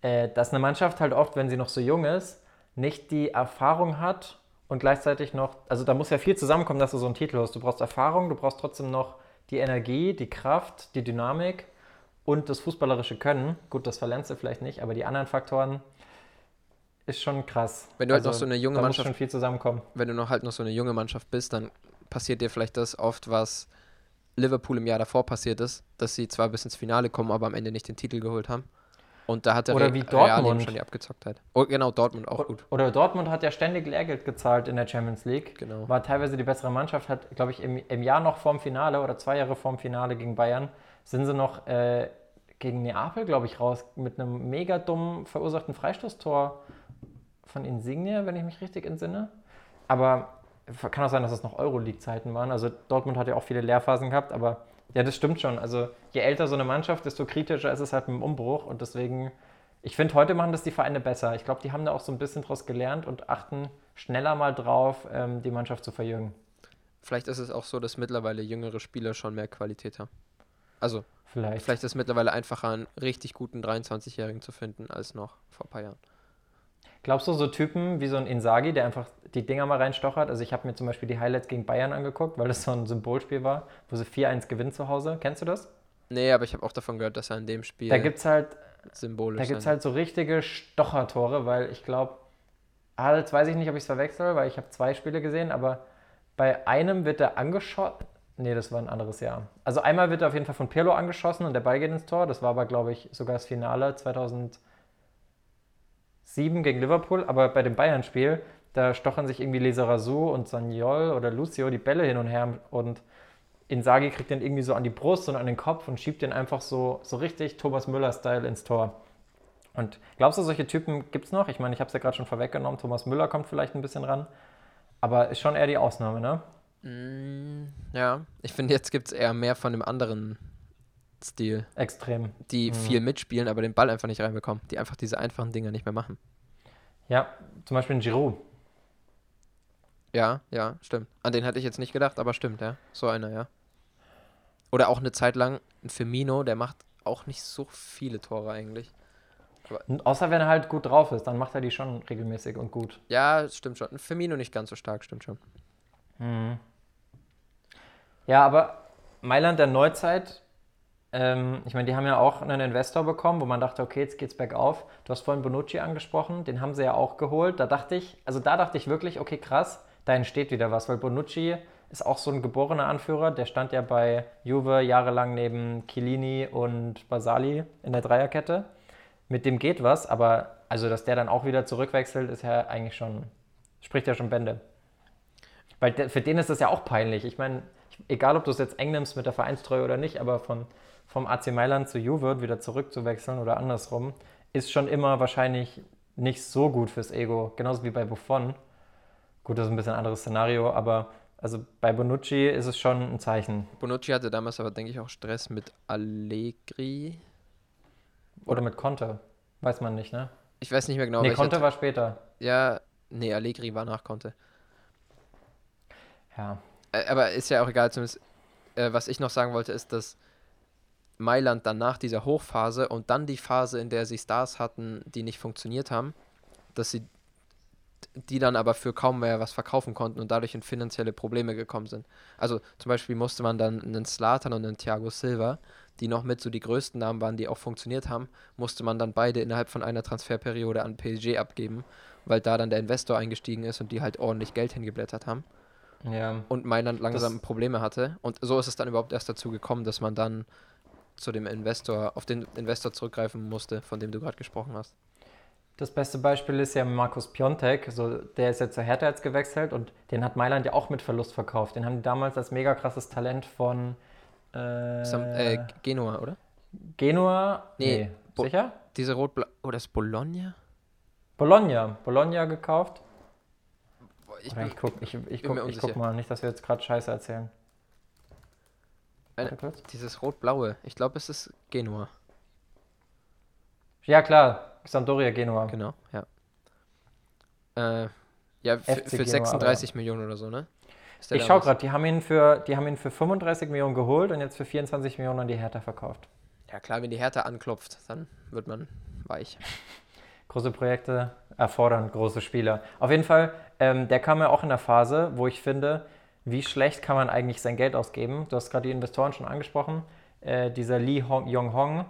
S1: äh, dass eine Mannschaft halt oft, wenn sie noch so jung ist, nicht die Erfahrung hat und gleichzeitig noch, also da muss ja viel zusammenkommen, dass du so einen Titel hast. Du brauchst Erfahrung, du brauchst trotzdem noch die Energie, die Kraft, die Dynamik und das fußballerische Können. Gut, das verlernst du vielleicht nicht, aber die anderen Faktoren ist schon krass.
S2: Wenn du also, halt noch so eine junge Mannschaft,
S1: schon viel zusammenkommen.
S2: Wenn du noch halt noch so eine junge Mannschaft bist, dann passiert dir vielleicht das oft, was Liverpool im Jahr davor passiert ist, dass sie zwar bis ins Finale kommen, aber am Ende nicht den Titel geholt haben. Und da hat der
S1: Oder wie Dortmund.
S2: schon die Abgezocktheit. Oh, genau, Dortmund auch gut.
S1: Oder Dortmund hat ja ständig Lehrgeld gezahlt in der Champions League.
S2: Genau.
S1: War teilweise die bessere Mannschaft, hat, glaube ich, im, im Jahr noch vorm Finale oder zwei Jahre vorm Finale gegen Bayern, sind sie noch äh, gegen Neapel, glaube ich, raus mit einem mega dummen verursachten Freistoßtor von Insigne, wenn ich mich richtig entsinne. Aber kann auch sein, dass es noch Euroleague-Zeiten waren. Also Dortmund hat ja auch viele Lehrphasen gehabt, aber ja, das stimmt schon. Also je älter so eine Mannschaft, desto kritischer ist es halt mit dem Umbruch und deswegen, ich finde, heute machen das die Vereine besser. Ich glaube, die haben da auch so ein bisschen draus gelernt und achten schneller mal drauf, ähm, die Mannschaft zu verjüngen.
S2: Vielleicht ist es auch so, dass mittlerweile jüngere Spieler schon mehr Qualität haben. Also,
S1: vielleicht,
S2: vielleicht ist es mittlerweile einfacher, einen richtig guten 23-Jährigen zu finden, als noch vor ein paar Jahren.
S1: Glaubst du, so Typen wie so ein Insagi, der einfach die Dinger mal reinstochert? Also ich habe mir zum Beispiel die Highlights gegen Bayern angeguckt, weil das so ein Symbolspiel war, wo sie 4-1 gewinnen zu Hause. Kennst du das?
S2: Nee, aber ich habe auch davon gehört, dass er in dem Spiel
S1: da gibt's halt,
S2: symbolisch
S1: Da gibt es halt so richtige Stochertore, weil ich glaube, ah, jetzt weiß ich nicht, ob ich es verwechsel, weil ich habe zwei Spiele gesehen, aber bei einem wird er angeschossen. Nee, das war ein anderes Jahr. Also einmal wird er auf jeden Fall von Pirlo angeschossen und der Ball geht ins Tor. Das war aber, glaube ich, sogar das Finale 2000. 7 gegen Liverpool, aber bei dem Bayern-Spiel, da stochern sich irgendwie Leserazu und Sanyol oder Lucio die Bälle hin und her und Insagi kriegt den irgendwie so an die Brust und an den Kopf und schiebt den einfach so, so richtig Thomas Müller-Style ins Tor. Und glaubst du, solche Typen gibt es noch? Ich meine, ich habe es ja gerade schon vorweggenommen, Thomas Müller kommt vielleicht ein bisschen ran, aber ist schon eher die Ausnahme, ne?
S2: Mm, ja, ich finde, jetzt gibt es eher mehr von dem anderen Stil.
S1: Extrem.
S2: Die mhm. viel mitspielen, aber den Ball einfach nicht reinbekommen. Die einfach diese einfachen Dinge nicht mehr machen.
S1: Ja, zum Beispiel ein Giroud.
S2: Ja, ja, stimmt. An den hatte ich jetzt nicht gedacht, aber stimmt, ja. So einer, ja. Oder auch eine Zeit lang ein Firmino, der macht auch nicht so viele Tore eigentlich.
S1: Aber Außer wenn er halt gut drauf ist, dann macht er die schon regelmäßig und gut.
S2: Ja, stimmt schon. Ein Firmino nicht ganz so stark, stimmt schon.
S1: Mhm. Ja, aber Mailand der Neuzeit ähm, ich meine, die haben ja auch einen Investor bekommen, wo man dachte, okay, jetzt geht's bergauf. Du hast vorhin Bonucci angesprochen, den haben sie ja auch geholt. Da dachte ich, also da dachte ich wirklich, okay, krass, da entsteht wieder was, weil Bonucci ist auch so ein geborener Anführer. Der stand ja bei Juve jahrelang neben Chiellini und Basali in der Dreierkette. Mit dem geht was, aber also, dass der dann auch wieder zurückwechselt, ist ja eigentlich schon, spricht ja schon Bände. Weil für den ist das ja auch peinlich. Ich meine, egal ob du es jetzt eng nimmst mit der Vereinstreue oder nicht, aber von vom AC Mailand zu Juve wieder zurückzuwechseln oder andersrum, ist schon immer wahrscheinlich nicht so gut fürs Ego. Genauso wie bei Buffon. Gut, das ist ein bisschen ein anderes Szenario, aber also bei Bonucci ist es schon ein Zeichen.
S2: Bonucci hatte damals aber, denke ich, auch Stress mit Allegri.
S1: Oder mit Conte. Weiß man nicht, ne?
S2: Ich weiß nicht mehr genau.
S1: Nee, Conte war später.
S2: Ja, nee, Allegri war nach Conte.
S1: Ja.
S2: Aber ist ja auch egal, zumindest, äh, was ich noch sagen wollte, ist, dass Mailand dann nach dieser Hochphase und dann die Phase, in der sie Stars hatten, die nicht funktioniert haben, dass sie die dann aber für kaum mehr was verkaufen konnten und dadurch in finanzielle Probleme gekommen sind. Also zum Beispiel musste man dann einen Slatan und einen Thiago Silva, die noch mit so die größten Namen waren, die auch funktioniert haben, musste man dann beide innerhalb von einer Transferperiode an PSG abgeben, weil da dann der Investor eingestiegen ist und die halt ordentlich Geld hingeblättert haben.
S1: Ja.
S2: Und Mailand langsam Probleme hatte. Und so ist es dann überhaupt erst dazu gekommen, dass man dann zu dem Investor, auf den Investor zurückgreifen musste, von dem du gerade gesprochen hast.
S1: Das beste Beispiel ist ja Markus Piontek. So, der ist ja zur Hertha jetzt gewechselt und den hat Mailand ja auch mit Verlust verkauft. Den haben die damals als mega krasses Talent von
S2: äh, Sam, äh, Genua, oder?
S1: Genua? Nee, nee. sicher?
S2: Diese rot Oh, das ist Bologna?
S1: Bologna. Bologna gekauft. Ich, bin, ich guck, ich, ich, guck, ich guck mal, nicht, dass wir jetzt gerade Scheiße erzählen.
S2: Eine, dieses rot-blaue. Ich glaube, es ist Genua.
S1: Ja, klar. Sampdoria Genua.
S2: Genau, ja. Äh, ja, für, für 36 aber. Millionen oder so, ne?
S1: Ich schau gerade, die, haben ihn für, die haben ihn für 35 Millionen geholt und jetzt für 24 Millionen an die Hertha verkauft.
S2: Ja klar, wenn die Hertha anklopft, dann wird man weich.
S1: Große Projekte erfordern große Spieler. Auf jeden Fall, ähm, der kam ja auch in der Phase, wo ich finde, wie schlecht kann man eigentlich sein Geld ausgeben? Du hast gerade die Investoren schon angesprochen. Äh, dieser Lee Hong, Yong Hong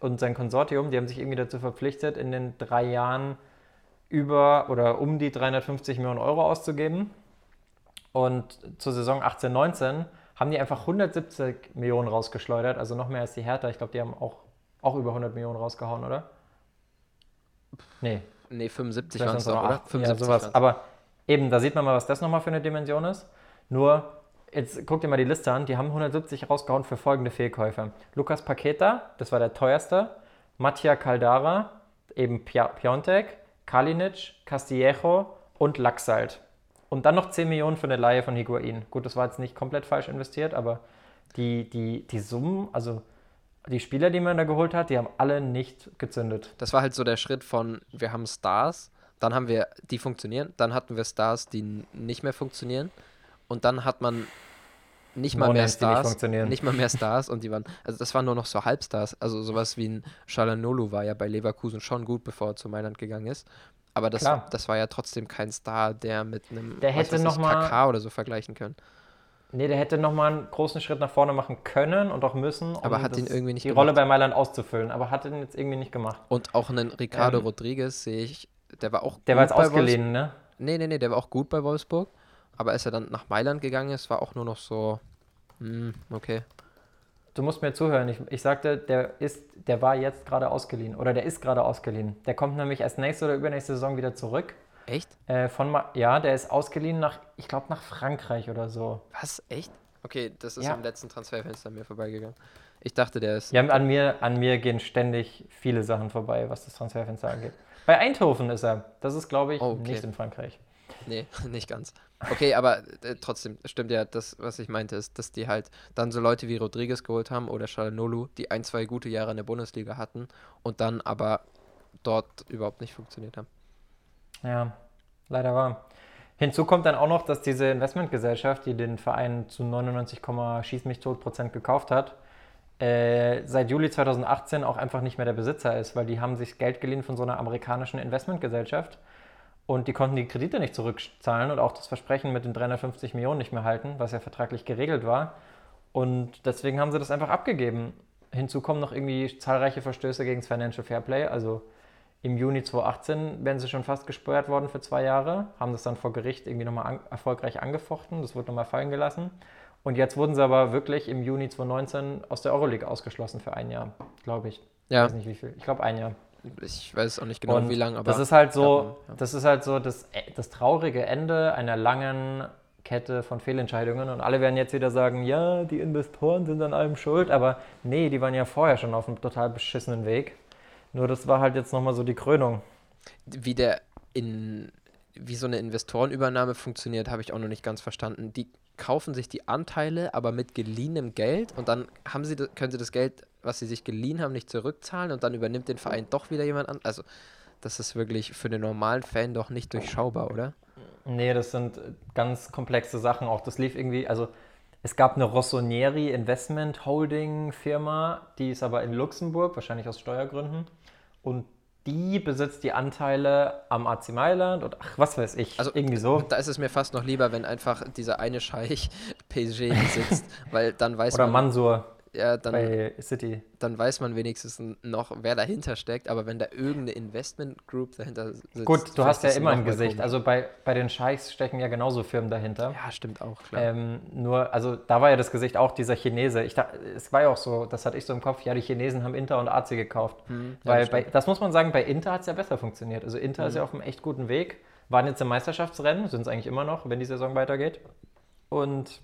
S1: und sein Konsortium, die haben sich irgendwie dazu verpflichtet, in den drei Jahren über oder um die 350 Millionen Euro auszugeben. Und zur Saison 18, 19 haben die einfach 170 Millionen rausgeschleudert, also noch mehr als die Hertha. Ich glaube, die haben auch, auch über 100 Millionen rausgehauen, oder?
S2: Nee. Nee, 75 waren es doch, oder? 75
S1: ja, sowas. Aber eben, da sieht man mal, was das nochmal für eine Dimension ist. Nur, jetzt guck dir mal die Liste an, die haben 170 rausgehauen für folgende Fehlkäufe. Lukas Paqueta, das war der teuerste. Mattia Caldara, eben Piontek, Kalinic, Castillejo und Laxalt. Und dann noch 10 Millionen für eine Laie von Higuain. Gut, das war jetzt nicht komplett falsch investiert, aber die, die, die Summen, also die Spieler, die man da geholt hat, die haben alle nicht gezündet.
S2: Das war halt so der Schritt von, wir haben Stars, dann haben wir, die funktionieren, dann hatten wir Stars, die nicht mehr funktionieren und dann hat man nicht mal mehr Stars, nicht, nicht, mal mehr Stars und die waren, also das waren nur noch so Halbstars, also sowas wie ein Shalanolu war ja bei Leverkusen schon gut, bevor er zu Mailand gegangen ist, aber das, das war ja trotzdem kein Star, der mit einem
S1: der hätte noch mal, KK
S2: oder so vergleichen können.
S1: Nee, der hätte nochmal einen großen Schritt nach vorne machen können und auch müssen,
S2: um aber hat ihn irgendwie nicht
S1: die gemacht. Rolle bei Mailand auszufüllen, aber hat ihn jetzt irgendwie nicht gemacht.
S2: Und auch einen Ricardo ähm, Rodriguez sehe ich, der war auch
S1: Der war jetzt ausgeliehen, ne?
S2: Nee, nee, nee, der war auch gut bei Wolfsburg, aber als er dann nach Mailand gegangen ist, war auch nur noch so, hm, okay.
S1: Du musst mir zuhören. Ich, ich sagte, der ist, der war jetzt gerade ausgeliehen oder der ist gerade ausgeliehen. Der kommt nämlich erst nächste oder übernächste Saison wieder zurück.
S2: Echt?
S1: Äh, von, ja, der ist ausgeliehen nach, ich glaube, nach Frankreich oder so.
S2: Was? Echt? Okay, das ist ja. am letzten Transferfenster an mir vorbeigegangen. Ich dachte, der ist.
S1: Ja, an mir, an mir gehen ständig viele Sachen vorbei, was das Transferfenster angeht. Bei Eindhoven ist er. Das ist, glaube ich, oh, okay. nicht in Frankreich.
S2: Nee, nicht ganz. Okay, aber äh, trotzdem stimmt ja, das, was ich meinte, ist, dass die halt dann so Leute wie Rodriguez geholt haben oder Chalanolu, die ein, zwei gute Jahre in der Bundesliga hatten und dann aber dort überhaupt nicht funktioniert haben.
S1: Ja, leider war. Hinzu kommt dann auch noch, dass diese Investmentgesellschaft, die den Verein zu 99, schieß mich tot Prozent gekauft hat, äh, seit Juli 2018 auch einfach nicht mehr der Besitzer ist, weil die haben sich Geld geliehen von so einer amerikanischen Investmentgesellschaft und die konnten die Kredite nicht zurückzahlen und auch das Versprechen mit den 350 Millionen nicht mehr halten, was ja vertraglich geregelt war. Und deswegen haben sie das einfach abgegeben. Hinzu kommen noch irgendwie zahlreiche Verstöße gegen das Financial Fairplay, also im Juni 2018 wären sie schon fast gesperrt worden für zwei Jahre, haben das dann vor Gericht irgendwie nochmal an, erfolgreich angefochten, das wurde nochmal fallen gelassen. Und jetzt wurden sie aber wirklich im Juni 2019 aus der Euroleague ausgeschlossen für ein Jahr, glaube ich.
S2: Ja.
S1: Ich weiß nicht wie viel. Ich glaube ein Jahr.
S2: Ich weiß auch nicht genau, Und wie lange, aber.
S1: Das ist halt so, ja. das ist halt so das, das traurige Ende einer langen Kette von Fehlentscheidungen. Und alle werden jetzt wieder sagen, ja, die Investoren sind an allem schuld, aber nee, die waren ja vorher schon auf einem total beschissenen Weg. Nur das war halt jetzt nochmal so die Krönung.
S2: Wie der in wie so eine Investorenübernahme funktioniert, habe ich auch noch nicht ganz verstanden. Die kaufen sich die Anteile, aber mit geliehenem Geld und dann haben sie, können sie das Geld, was sie sich geliehen haben, nicht zurückzahlen und dann übernimmt den Verein doch wieder jemand an. Also das ist wirklich für den normalen Fan doch nicht durchschaubar, oder?
S1: Nee, das sind ganz komplexe Sachen auch. Das lief irgendwie, also es gab eine Rossonieri Investment Holding Firma, die ist aber in Luxemburg, wahrscheinlich aus Steuergründen. Und die besitzt die Anteile am AC Mailand und ach, was weiß ich,
S2: also, irgendwie so. Da ist es mir fast noch lieber, wenn einfach dieser eine Scheich PSG besitzt, weil dann weiß
S1: Oder
S2: man...
S1: Mansur.
S2: Ja, dann,
S1: bei City.
S2: Dann weiß man wenigstens noch, wer dahinter steckt, aber wenn da irgendeine Investment Group dahinter
S1: sitzt. Gut, du hast ja immer ein Gesicht. Komisch. Also bei, bei den Scheichs stecken ja genauso Firmen dahinter.
S2: Ja, stimmt auch, klar.
S1: Ähm, nur, also da war ja das Gesicht auch dieser Chinese. Ich dachte, es war ja auch so, das hatte ich so im Kopf, ja, die Chinesen haben Inter und AC gekauft. Hm, ja, Weil das, bei, das muss man sagen, bei Inter hat es ja besser funktioniert. Also Inter hm. ist ja auf einem echt guten Weg. Waren jetzt im Meisterschaftsrennen, sind es eigentlich immer noch, wenn die Saison weitergeht. Und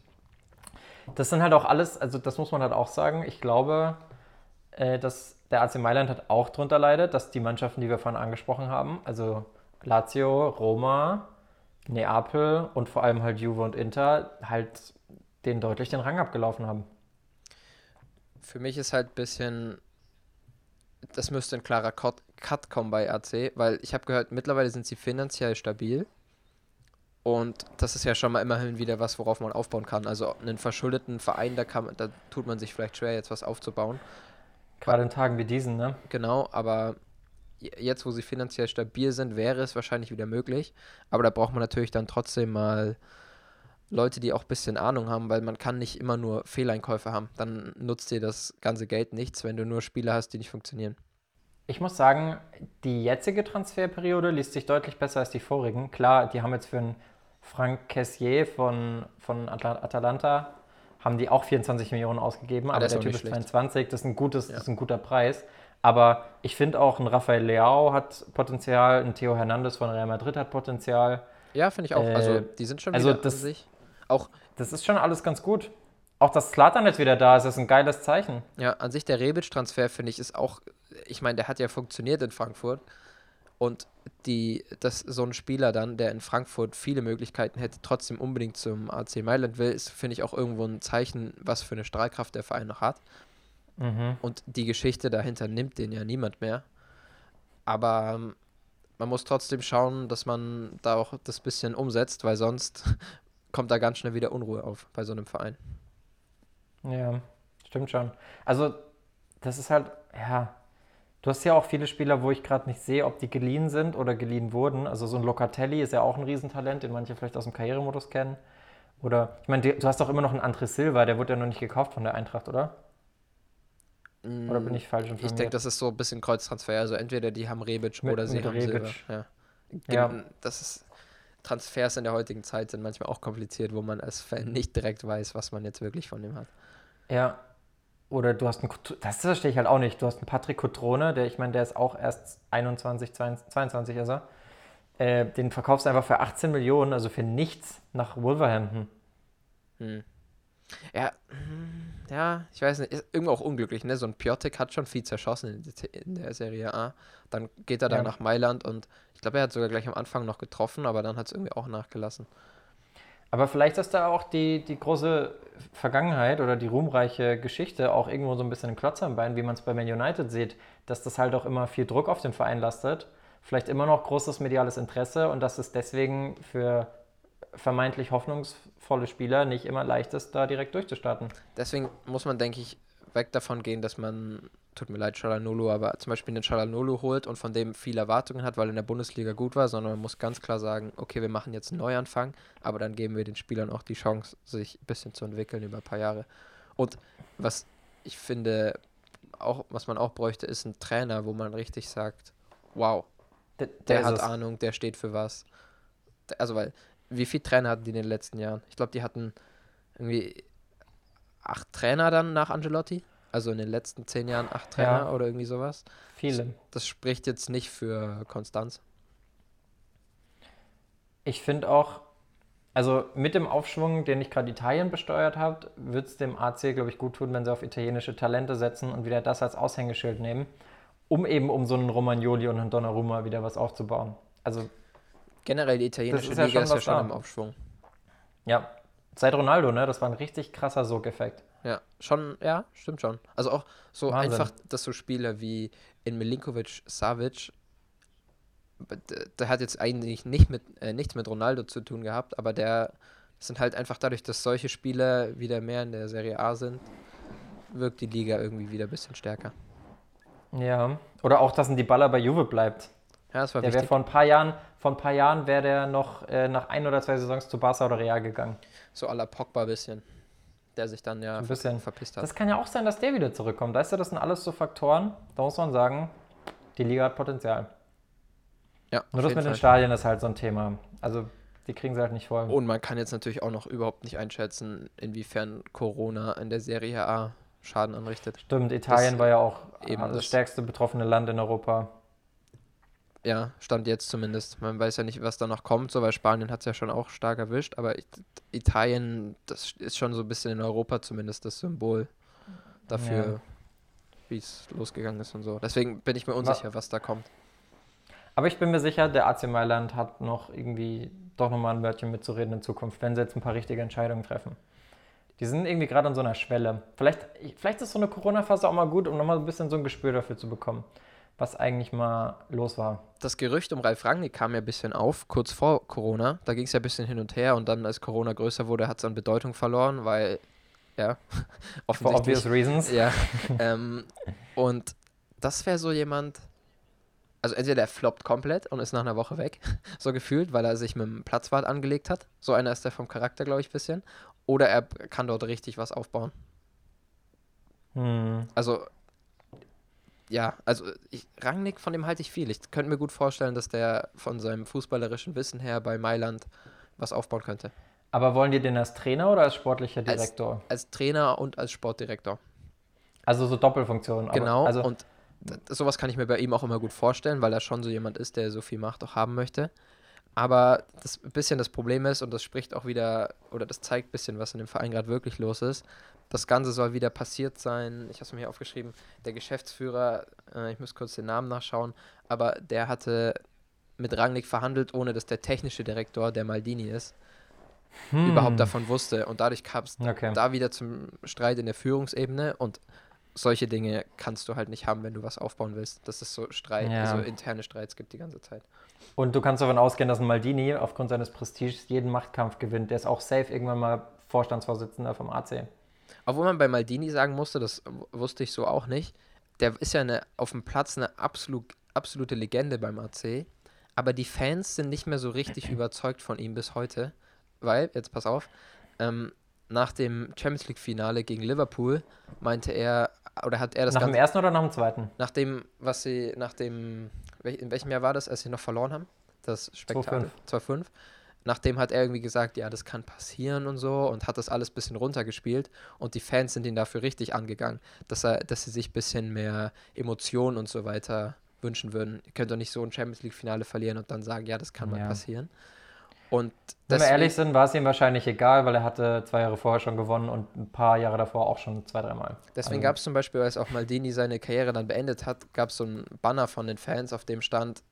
S1: das sind halt auch alles, also das muss man halt auch sagen. Ich glaube, äh, dass der AC Mailand hat auch darunter leidet, dass die Mannschaften, die wir vorhin angesprochen haben, also Lazio, Roma, Neapel und vor allem halt Juve und Inter, halt den deutlich den Rang abgelaufen haben.
S2: Für mich ist halt ein bisschen, das müsste ein klarer Cut kommen bei AC, weil ich habe gehört, mittlerweile sind sie finanziell stabil. Und das ist ja schon mal immerhin wieder was, worauf man aufbauen kann. Also einen verschuldeten Verein, da, kann, da tut man sich vielleicht schwer, jetzt was aufzubauen.
S1: Gerade in Tagen wie diesen, ne?
S2: Genau, aber jetzt, wo sie finanziell stabil sind, wäre es wahrscheinlich wieder möglich. Aber da braucht man natürlich dann trotzdem mal Leute, die auch ein bisschen Ahnung haben, weil man kann nicht immer nur Fehleinkäufe haben. Dann nutzt dir das ganze Geld nichts, wenn du nur Spieler hast, die nicht funktionieren.
S1: Ich muss sagen, die jetzige Transferperiode liest sich deutlich besser als die vorigen. Klar, die haben jetzt für einen Frank Kessier von, von Atalanta haben die auch 24 Millionen ausgegeben, aber, aber der Typ ist 22, das ist ein, gutes, ja. das ist ein guter Preis. Aber ich finde auch, ein Rafael Leao hat Potenzial, ein Theo Hernandez von Real Madrid hat Potenzial.
S2: Ja, finde ich auch. Also, äh, die sind schon
S1: also wieder das, sich. Auch das ist schon alles ganz gut. Auch dass Slatan jetzt wieder da ist, ist ein geiles Zeichen.
S2: Ja, an sich der Rebic-Transfer, finde ich, ist auch, ich meine, der hat ja funktioniert in Frankfurt. Und die, dass so ein Spieler dann, der in Frankfurt viele Möglichkeiten hätte, trotzdem unbedingt zum AC Mailand will, ist, finde ich, auch irgendwo ein Zeichen, was für eine Strahlkraft der Verein noch hat. Mhm. Und die Geschichte dahinter nimmt den ja niemand mehr. Aber ähm, man muss trotzdem schauen, dass man da auch das bisschen umsetzt, weil sonst kommt da ganz schnell wieder Unruhe auf bei so einem Verein.
S1: Ja, stimmt schon. Also, das ist halt, ja, Du hast ja auch viele Spieler, wo ich gerade nicht sehe, ob die geliehen sind oder geliehen wurden. Also so ein Locatelli ist ja auch ein Riesentalent, den manche vielleicht aus dem Karrieremodus kennen. Oder, ich meine, du hast doch immer noch einen André Silva, der wurde ja noch nicht gekauft von der Eintracht, oder?
S2: Oder bin ich falsch informiert? Ich denke, das ist so ein bisschen Kreuztransfer. Also entweder die haben Rebic mit, oder sie haben Rebic. Silva. Ja. ja. Das ist, Transfers in der heutigen Zeit sind manchmal auch kompliziert, wo man als Fan nicht direkt weiß, was man jetzt wirklich von ihm hat.
S1: Ja, oder du hast einen, das verstehe ich halt auch nicht, du hast einen Patrick Cotrone, der, ich meine, der ist auch erst 21, 22 ist er. Äh, den verkaufst du einfach für 18 Millionen, also für nichts nach Wolverhampton.
S2: Hm. Ja, ja, ich weiß nicht, ist irgendwo auch unglücklich, ne? So ein Piotek hat schon viel zerschossen in, der Serie A. Dann geht er da ja. nach Mailand und ich glaube, er hat sogar gleich am Anfang noch getroffen, aber dann hat es irgendwie auch nachgelassen.
S1: Aber vielleicht ist da auch die, die große Vergangenheit oder die ruhmreiche Geschichte auch irgendwo so ein bisschen ein Klotz am Bein, wie man es bei Man United sieht, dass das halt auch immer viel Druck auf den Verein lastet, vielleicht immer noch großes mediales Interesse und dass es deswegen für vermeintlich hoffnungsvolle Spieler nicht immer leicht ist, da direkt durchzustarten.
S2: Deswegen muss man, denke ich, weg davon gehen, dass man tut mir leid, Chalanolo, aber zum Beispiel einen Chalanolo holt und von dem viele Erwartungen hat, weil er in der Bundesliga gut war, sondern man muss ganz klar sagen, okay, wir machen jetzt einen Neuanfang, aber dann geben wir den Spielern auch die Chance, sich ein bisschen zu entwickeln über ein paar Jahre. Und was ich finde, auch, was man auch bräuchte, ist ein Trainer, wo man richtig sagt, wow, der, der, hat es. Ahnung, der steht für was. Also, weil, wie viele Trainer hatten die in den letzten Jahren? Ich glaube, die hatten irgendwie acht Trainer dann nach Angelotti. Also in den letzten zehn Jahren acht Trainer ja. oder irgendwie sowas.
S1: Viele.
S2: Das spricht jetzt nicht für Konstanz.
S1: Ich finde auch, also mit dem Aufschwung, den ich gerade Italien besteuert habe, wird es dem AC, glaube ich, gut tun, wenn sie auf italienische Talente setzen und wieder das als Aushängeschild nehmen, um eben um so einen Romagnoli und einen Donnarumma wieder was aufzubauen. Also
S2: generell die italienische ist Liga ja ist ja schon da. im Aufschwung.
S1: Ja, seit Ronaldo, ne? Das war ein richtig krasser Sog-Effekt.
S2: Ja, schon, ja, stimmt schon. Also auch so Wahnsinn. einfach, dass so Spieler wie in Milinkovic Savic, der hat jetzt eigentlich nicht mit, äh, nichts mit Ronaldo zu tun gehabt, aber der sind halt einfach dadurch, dass solche Spieler wieder mehr in der Serie A sind, wirkt die Liga irgendwie wieder ein bisschen stärker.
S1: Ja, oder auch, dass ein Baller bei Juve bleibt. Ja, das war der wäre vor ein paar Jahren, vor ein paar Jahren wäre der noch äh, nach ein oder zwei Saisons zu Barca oder Real gegangen.
S2: So à la Pogba ein bisschen der sich dann ja
S1: ein bisschen
S2: verpisst hat.
S1: Das kann ja auch sein, dass der wieder zurückkommt. Weißt du, das sind alles so Faktoren, da muss man sagen, die Liga hat Potenzial.
S2: Ja,
S1: Nur das mit Fall. den Stadien ist halt so ein Thema. Also die kriegen sie halt nicht voll.
S2: Und man kann jetzt natürlich auch noch überhaupt nicht einschätzen, inwiefern Corona in der Serie A Schaden anrichtet.
S1: Stimmt, Italien das war ja auch eben das, das stärkste betroffene Land in Europa.
S2: Ja, stand jetzt zumindest. Man weiß ja nicht, was da noch kommt, so weil Spanien hat es ja schon auch stark erwischt, aber Italien, das ist schon so ein bisschen in Europa zumindest das Symbol dafür, ja. wie es losgegangen ist und so. Deswegen bin ich mir unsicher, was da kommt.
S1: Aber ich bin mir sicher, der AC Mailand hat noch irgendwie doch nochmal ein Wörtchen mitzureden in Zukunft, wenn sie jetzt ein paar richtige Entscheidungen treffen. Die sind irgendwie gerade an so einer Schwelle. Vielleicht, vielleicht ist so eine Corona-Phase auch mal gut, um nochmal ein bisschen so ein Gespür dafür zu bekommen was eigentlich mal los war.
S2: Das Gerücht um Ralf Rangnick kam ja ein bisschen auf, kurz vor Corona. Da ging es ja ein bisschen hin und her und dann, als Corona größer wurde, hat es an Bedeutung verloren, weil, ja,
S1: offensichtlich. For obvious reasons.
S2: Ja. ähm, und das wäre so jemand, also entweder der floppt komplett und ist nach einer Woche weg, so gefühlt, weil er sich mit dem Platzwart angelegt hat. So einer ist der vom Charakter, glaube ich, ein bisschen. Oder er kann dort richtig was aufbauen.
S1: Hm.
S2: Also ja, also ich, Rangnick, von dem halte ich viel. Ich könnte mir gut vorstellen, dass der von seinem fußballerischen Wissen her bei Mailand was aufbauen könnte.
S1: Aber wollen die den als Trainer oder als sportlicher Direktor?
S2: Als, als Trainer und als Sportdirektor.
S1: Also so Doppelfunktion.
S2: Genau,
S1: also
S2: und sowas kann ich mir bei ihm auch immer gut vorstellen, weil er schon so jemand ist, der so viel Macht auch haben möchte. Aber das ein bisschen das Problem ist, und das spricht auch wieder, oder das zeigt ein bisschen, was in dem Verein gerade wirklich los ist, das Ganze soll wieder passiert sein. Ich habe es mir hier aufgeschrieben. Der Geschäftsführer, äh, ich muss kurz den Namen nachschauen, aber der hatte mit Rangnick verhandelt, ohne dass der technische Direktor, der Maldini ist, hm. überhaupt davon wusste. Und dadurch kam es okay. da wieder zum Streit in der Führungsebene. Und solche Dinge kannst du halt nicht haben, wenn du was aufbauen willst. Dass es so Streit, ja. so interne Streits gibt die ganze Zeit.
S1: Und du kannst davon ausgehen, dass ein Maldini aufgrund seines Prestiges jeden Machtkampf gewinnt. Der ist auch safe irgendwann mal Vorstandsvorsitzender vom AC.
S2: Obwohl man bei Maldini sagen musste, das wusste ich so auch nicht, der ist ja eine, auf dem Platz eine absolut, absolute Legende beim AC, aber die Fans sind nicht mehr so richtig überzeugt von ihm bis heute, weil, jetzt pass auf, ähm, nach dem Champions League-Finale gegen Liverpool meinte er, oder hat er das
S1: Nach Ganze, dem ersten oder nach dem zweiten?
S2: Nach dem, was sie, nach dem, in welchem Jahr war das, als sie noch verloren haben? Das Spektakel. 2-5 nachdem hat er irgendwie gesagt, ja, das kann passieren und so und hat das alles ein bisschen runtergespielt und die Fans sind ihn dafür richtig angegangen, dass er, dass sie sich ein bisschen mehr Emotionen und so weiter wünschen würden. Ihr könnt doch nicht so ein Champions League-Finale verlieren und dann sagen, ja, das kann mal passieren. Und
S1: Wenn wir ehrlich sind, war es ihm wahrscheinlich egal, weil er hatte zwei Jahre vorher schon gewonnen und ein paar Jahre davor auch schon zwei, dreimal.
S2: Deswegen also. gab es zum Beispiel, als auch Maldini seine Karriere dann beendet hat, gab es so ein Banner von den Fans, auf dem stand,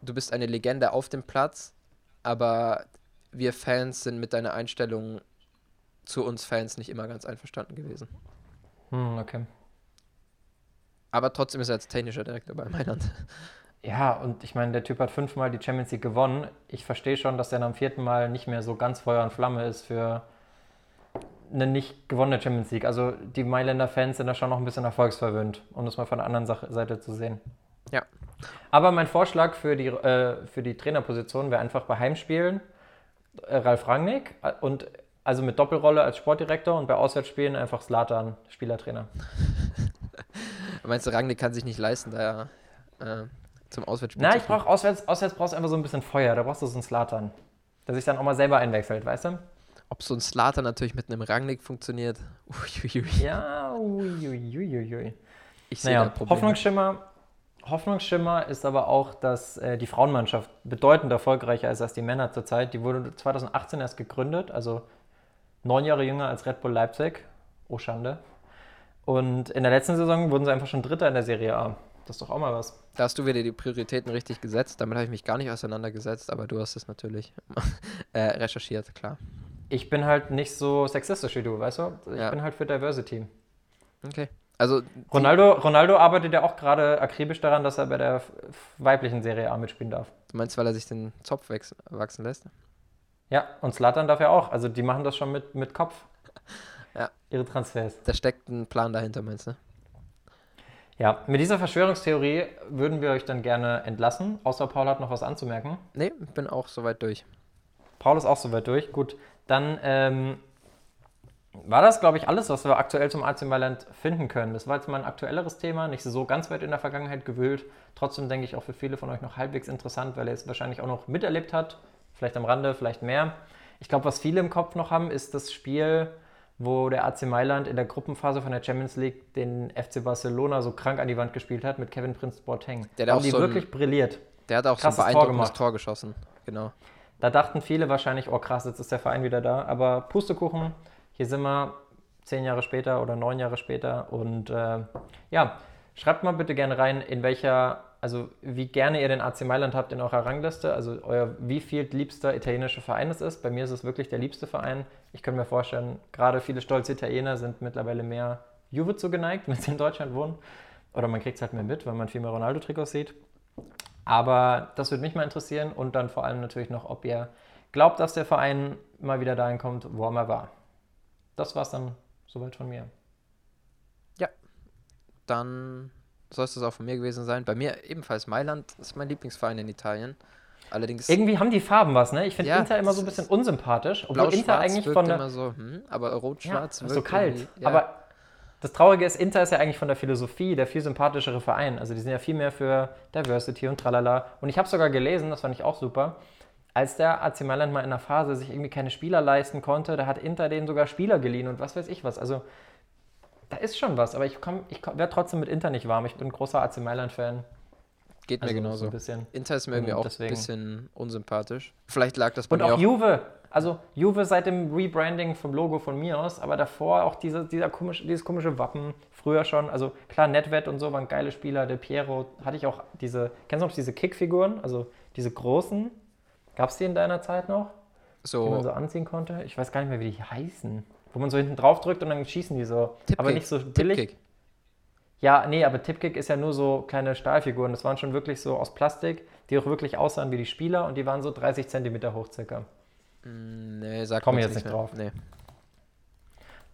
S2: du bist eine Legende auf dem Platz, aber wir Fans sind mit deiner Einstellung zu uns Fans nicht immer ganz einverstanden gewesen.
S1: Hm, okay.
S2: Aber trotzdem ist er als technischer Direktor bei Mailand.
S1: Ja, und ich meine, der Typ hat fünfmal die Champions League gewonnen. Ich verstehe schon, dass er am vierten Mal nicht mehr so ganz Feuer und Flamme ist für eine nicht gewonnene Champions League. Also die Mailänder Fans sind da schon noch ein bisschen erfolgsverwöhnt, um das mal von der anderen Seite zu sehen.
S2: Ja.
S1: Aber mein Vorschlag für die, äh, für die Trainerposition wäre einfach bei Heimspielen äh, Ralf Rangnick äh, und also mit Doppelrolle als Sportdirektor und bei Auswärtsspielen einfach Slatan, Spielertrainer.
S2: Meinst du, Rangnick kann sich nicht leisten, da äh, zum Auswärtsspiel
S1: Na, ich brauche auswärts, auswärts brauchst du einfach so ein bisschen Feuer, da brauchst du so einen Slatan, der sich dann auch mal selber einwechselt, weißt du?
S2: Ob so ein Slatan natürlich mit einem Rangnick funktioniert?
S1: Uiuiui. Ja, uiuiuiui. Ich sehe naja, Hoffnungsschimmer, Hoffnungsschimmer ist aber auch, dass äh, die Frauenmannschaft bedeutend erfolgreicher ist als die Männer zurzeit. Die wurde 2018 erst gegründet, also neun Jahre jünger als Red Bull Leipzig. Oh Schande. Und in der letzten Saison wurden sie einfach schon Dritter in der Serie A. Das ist doch auch mal was.
S2: Da hast du wieder die Prioritäten richtig gesetzt. Damit habe ich mich gar nicht auseinandergesetzt, aber du hast es natürlich äh, recherchiert, klar.
S1: Ich bin halt nicht so sexistisch wie du, weißt du? Ich ja. bin halt für Diversity.
S2: Okay. Also
S1: Ronaldo, Ronaldo arbeitet ja auch gerade akribisch daran, dass er bei der weiblichen Serie A mitspielen darf.
S2: Du meinst, weil er sich den Zopf wachsen lässt?
S1: Ja, und Slatan darf ja auch. Also die machen das schon mit, mit Kopf.
S2: Ja.
S1: Ihre Transfers.
S2: Da steckt ein Plan dahinter, meinst du?
S1: Ja, mit dieser Verschwörungstheorie würden wir euch dann gerne entlassen. Außer Paul hat noch was anzumerken.
S2: Nee, ich bin auch soweit durch.
S1: Paul ist auch soweit durch. Gut, dann ähm, war das, glaube ich, alles, was wir aktuell zum AC Mailand finden können. Das war jetzt mal ein aktuelleres Thema, nicht so ganz weit in der Vergangenheit gewühlt. Trotzdem denke ich auch für viele von euch noch halbwegs interessant, weil er es wahrscheinlich auch noch miterlebt hat. Vielleicht am Rande, vielleicht mehr. Ich glaube, was viele im Kopf noch haben, ist das Spiel, wo der AC Mailand in der Gruppenphase von der Champions League den FC Barcelona so krank an die Wand gespielt hat mit Kevin Prince Boateng.
S2: Der hat auch
S1: die
S2: so
S1: wirklich brilliert.
S2: Der hat auch Krasses so ein beeindruckendes Tor, Tor geschossen. Genau.
S1: Da dachten viele wahrscheinlich, oh krass, jetzt ist der Verein wieder da. Aber Pustekuchen, hier sind wir zehn Jahre später oder neun Jahre später. Und äh, ja, schreibt mal bitte gerne rein, in welcher, also wie gerne ihr den AC Mailand habt in eurer Rangliste. Also euer wie viel liebster italienischer Verein es ist. Bei mir ist es wirklich der liebste Verein. Ich könnte mir vorstellen, gerade viele stolze Italiener sind mittlerweile mehr Juve zugeneigt, wenn sie in Deutschland wohnen. Oder man kriegt es halt mehr mit, weil man viel mehr Ronaldo-Trikots sieht. Aber das würde mich mal interessieren und dann vor allem natürlich noch, ob ihr glaubt, dass der Verein mal wieder dahin kommt, wo er mal war. Das war es dann soweit von mir.
S2: Ja, dann soll es das auch von mir gewesen sein. Bei mir ebenfalls Mailand ist mein Lieblingsverein in Italien. Allerdings
S1: Irgendwie haben die Farben was, ne? Ich finde ja, Inter immer so ein bisschen unsympathisch, obwohl Inter eigentlich von der
S2: immer so, hm, aber rot-schwarz
S1: ja, so kalt. Ja. Aber das Traurige ist, Inter ist ja eigentlich von der Philosophie der viel sympathischere Verein. Also die sind ja viel mehr für Diversity und tralala. Und ich habe sogar gelesen, das fand ich auch super, als der AC Mailand mal in einer Phase sich irgendwie keine Spieler leisten konnte, da hat Inter denen sogar Spieler geliehen und was weiß ich was. Also da ist schon was, aber ich, ich werde trotzdem mit Inter nicht warm. Ich bin ein großer AC Mailand-Fan.
S2: Geht also mir genauso. So Inter ist mir irgendwie auch ein bisschen unsympathisch. Vielleicht lag das bei
S1: und mir auch. Und auch Juve, also Juve seit dem Rebranding vom Logo von mir aus, aber davor auch diese, dieser komische, dieses komische Wappen, früher schon. Also klar, Netwet und so waren geile Spieler. Der Piero hatte ich auch diese, kennst du noch diese Kickfiguren? Also diese großen. Gab es die in deiner Zeit noch? So. Die man so anziehen konnte? Ich weiß gar nicht mehr, wie die heißen. Wo man so hinten drauf drückt und dann schießen die so. Tipkick. Aber nicht so billig. Tipkick. Ja, nee, aber Tipkick ist ja nur so kleine Stahlfiguren. Das waren schon wirklich so aus Plastik, die auch wirklich aussahen wie die Spieler und die waren so 30 Zentimeter hoch circa.
S2: Mm, nee, sag
S1: Komm jetzt nicht mehr. drauf.
S2: Nee.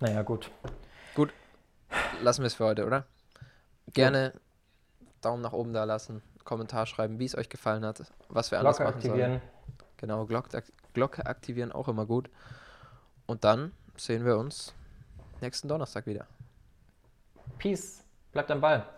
S1: Naja, gut.
S2: Gut. Lassen wir es für heute, oder? Gerne ja. Daumen nach oben da lassen, Kommentar schreiben, wie es euch gefallen hat, was wir anders Glocke machen aktivieren. sollen. Genau, Glocke, Glocke aktivieren auch immer gut. Und dann sehen wir uns nächsten Donnerstag wieder.
S1: Peace. Bleibt am Ball.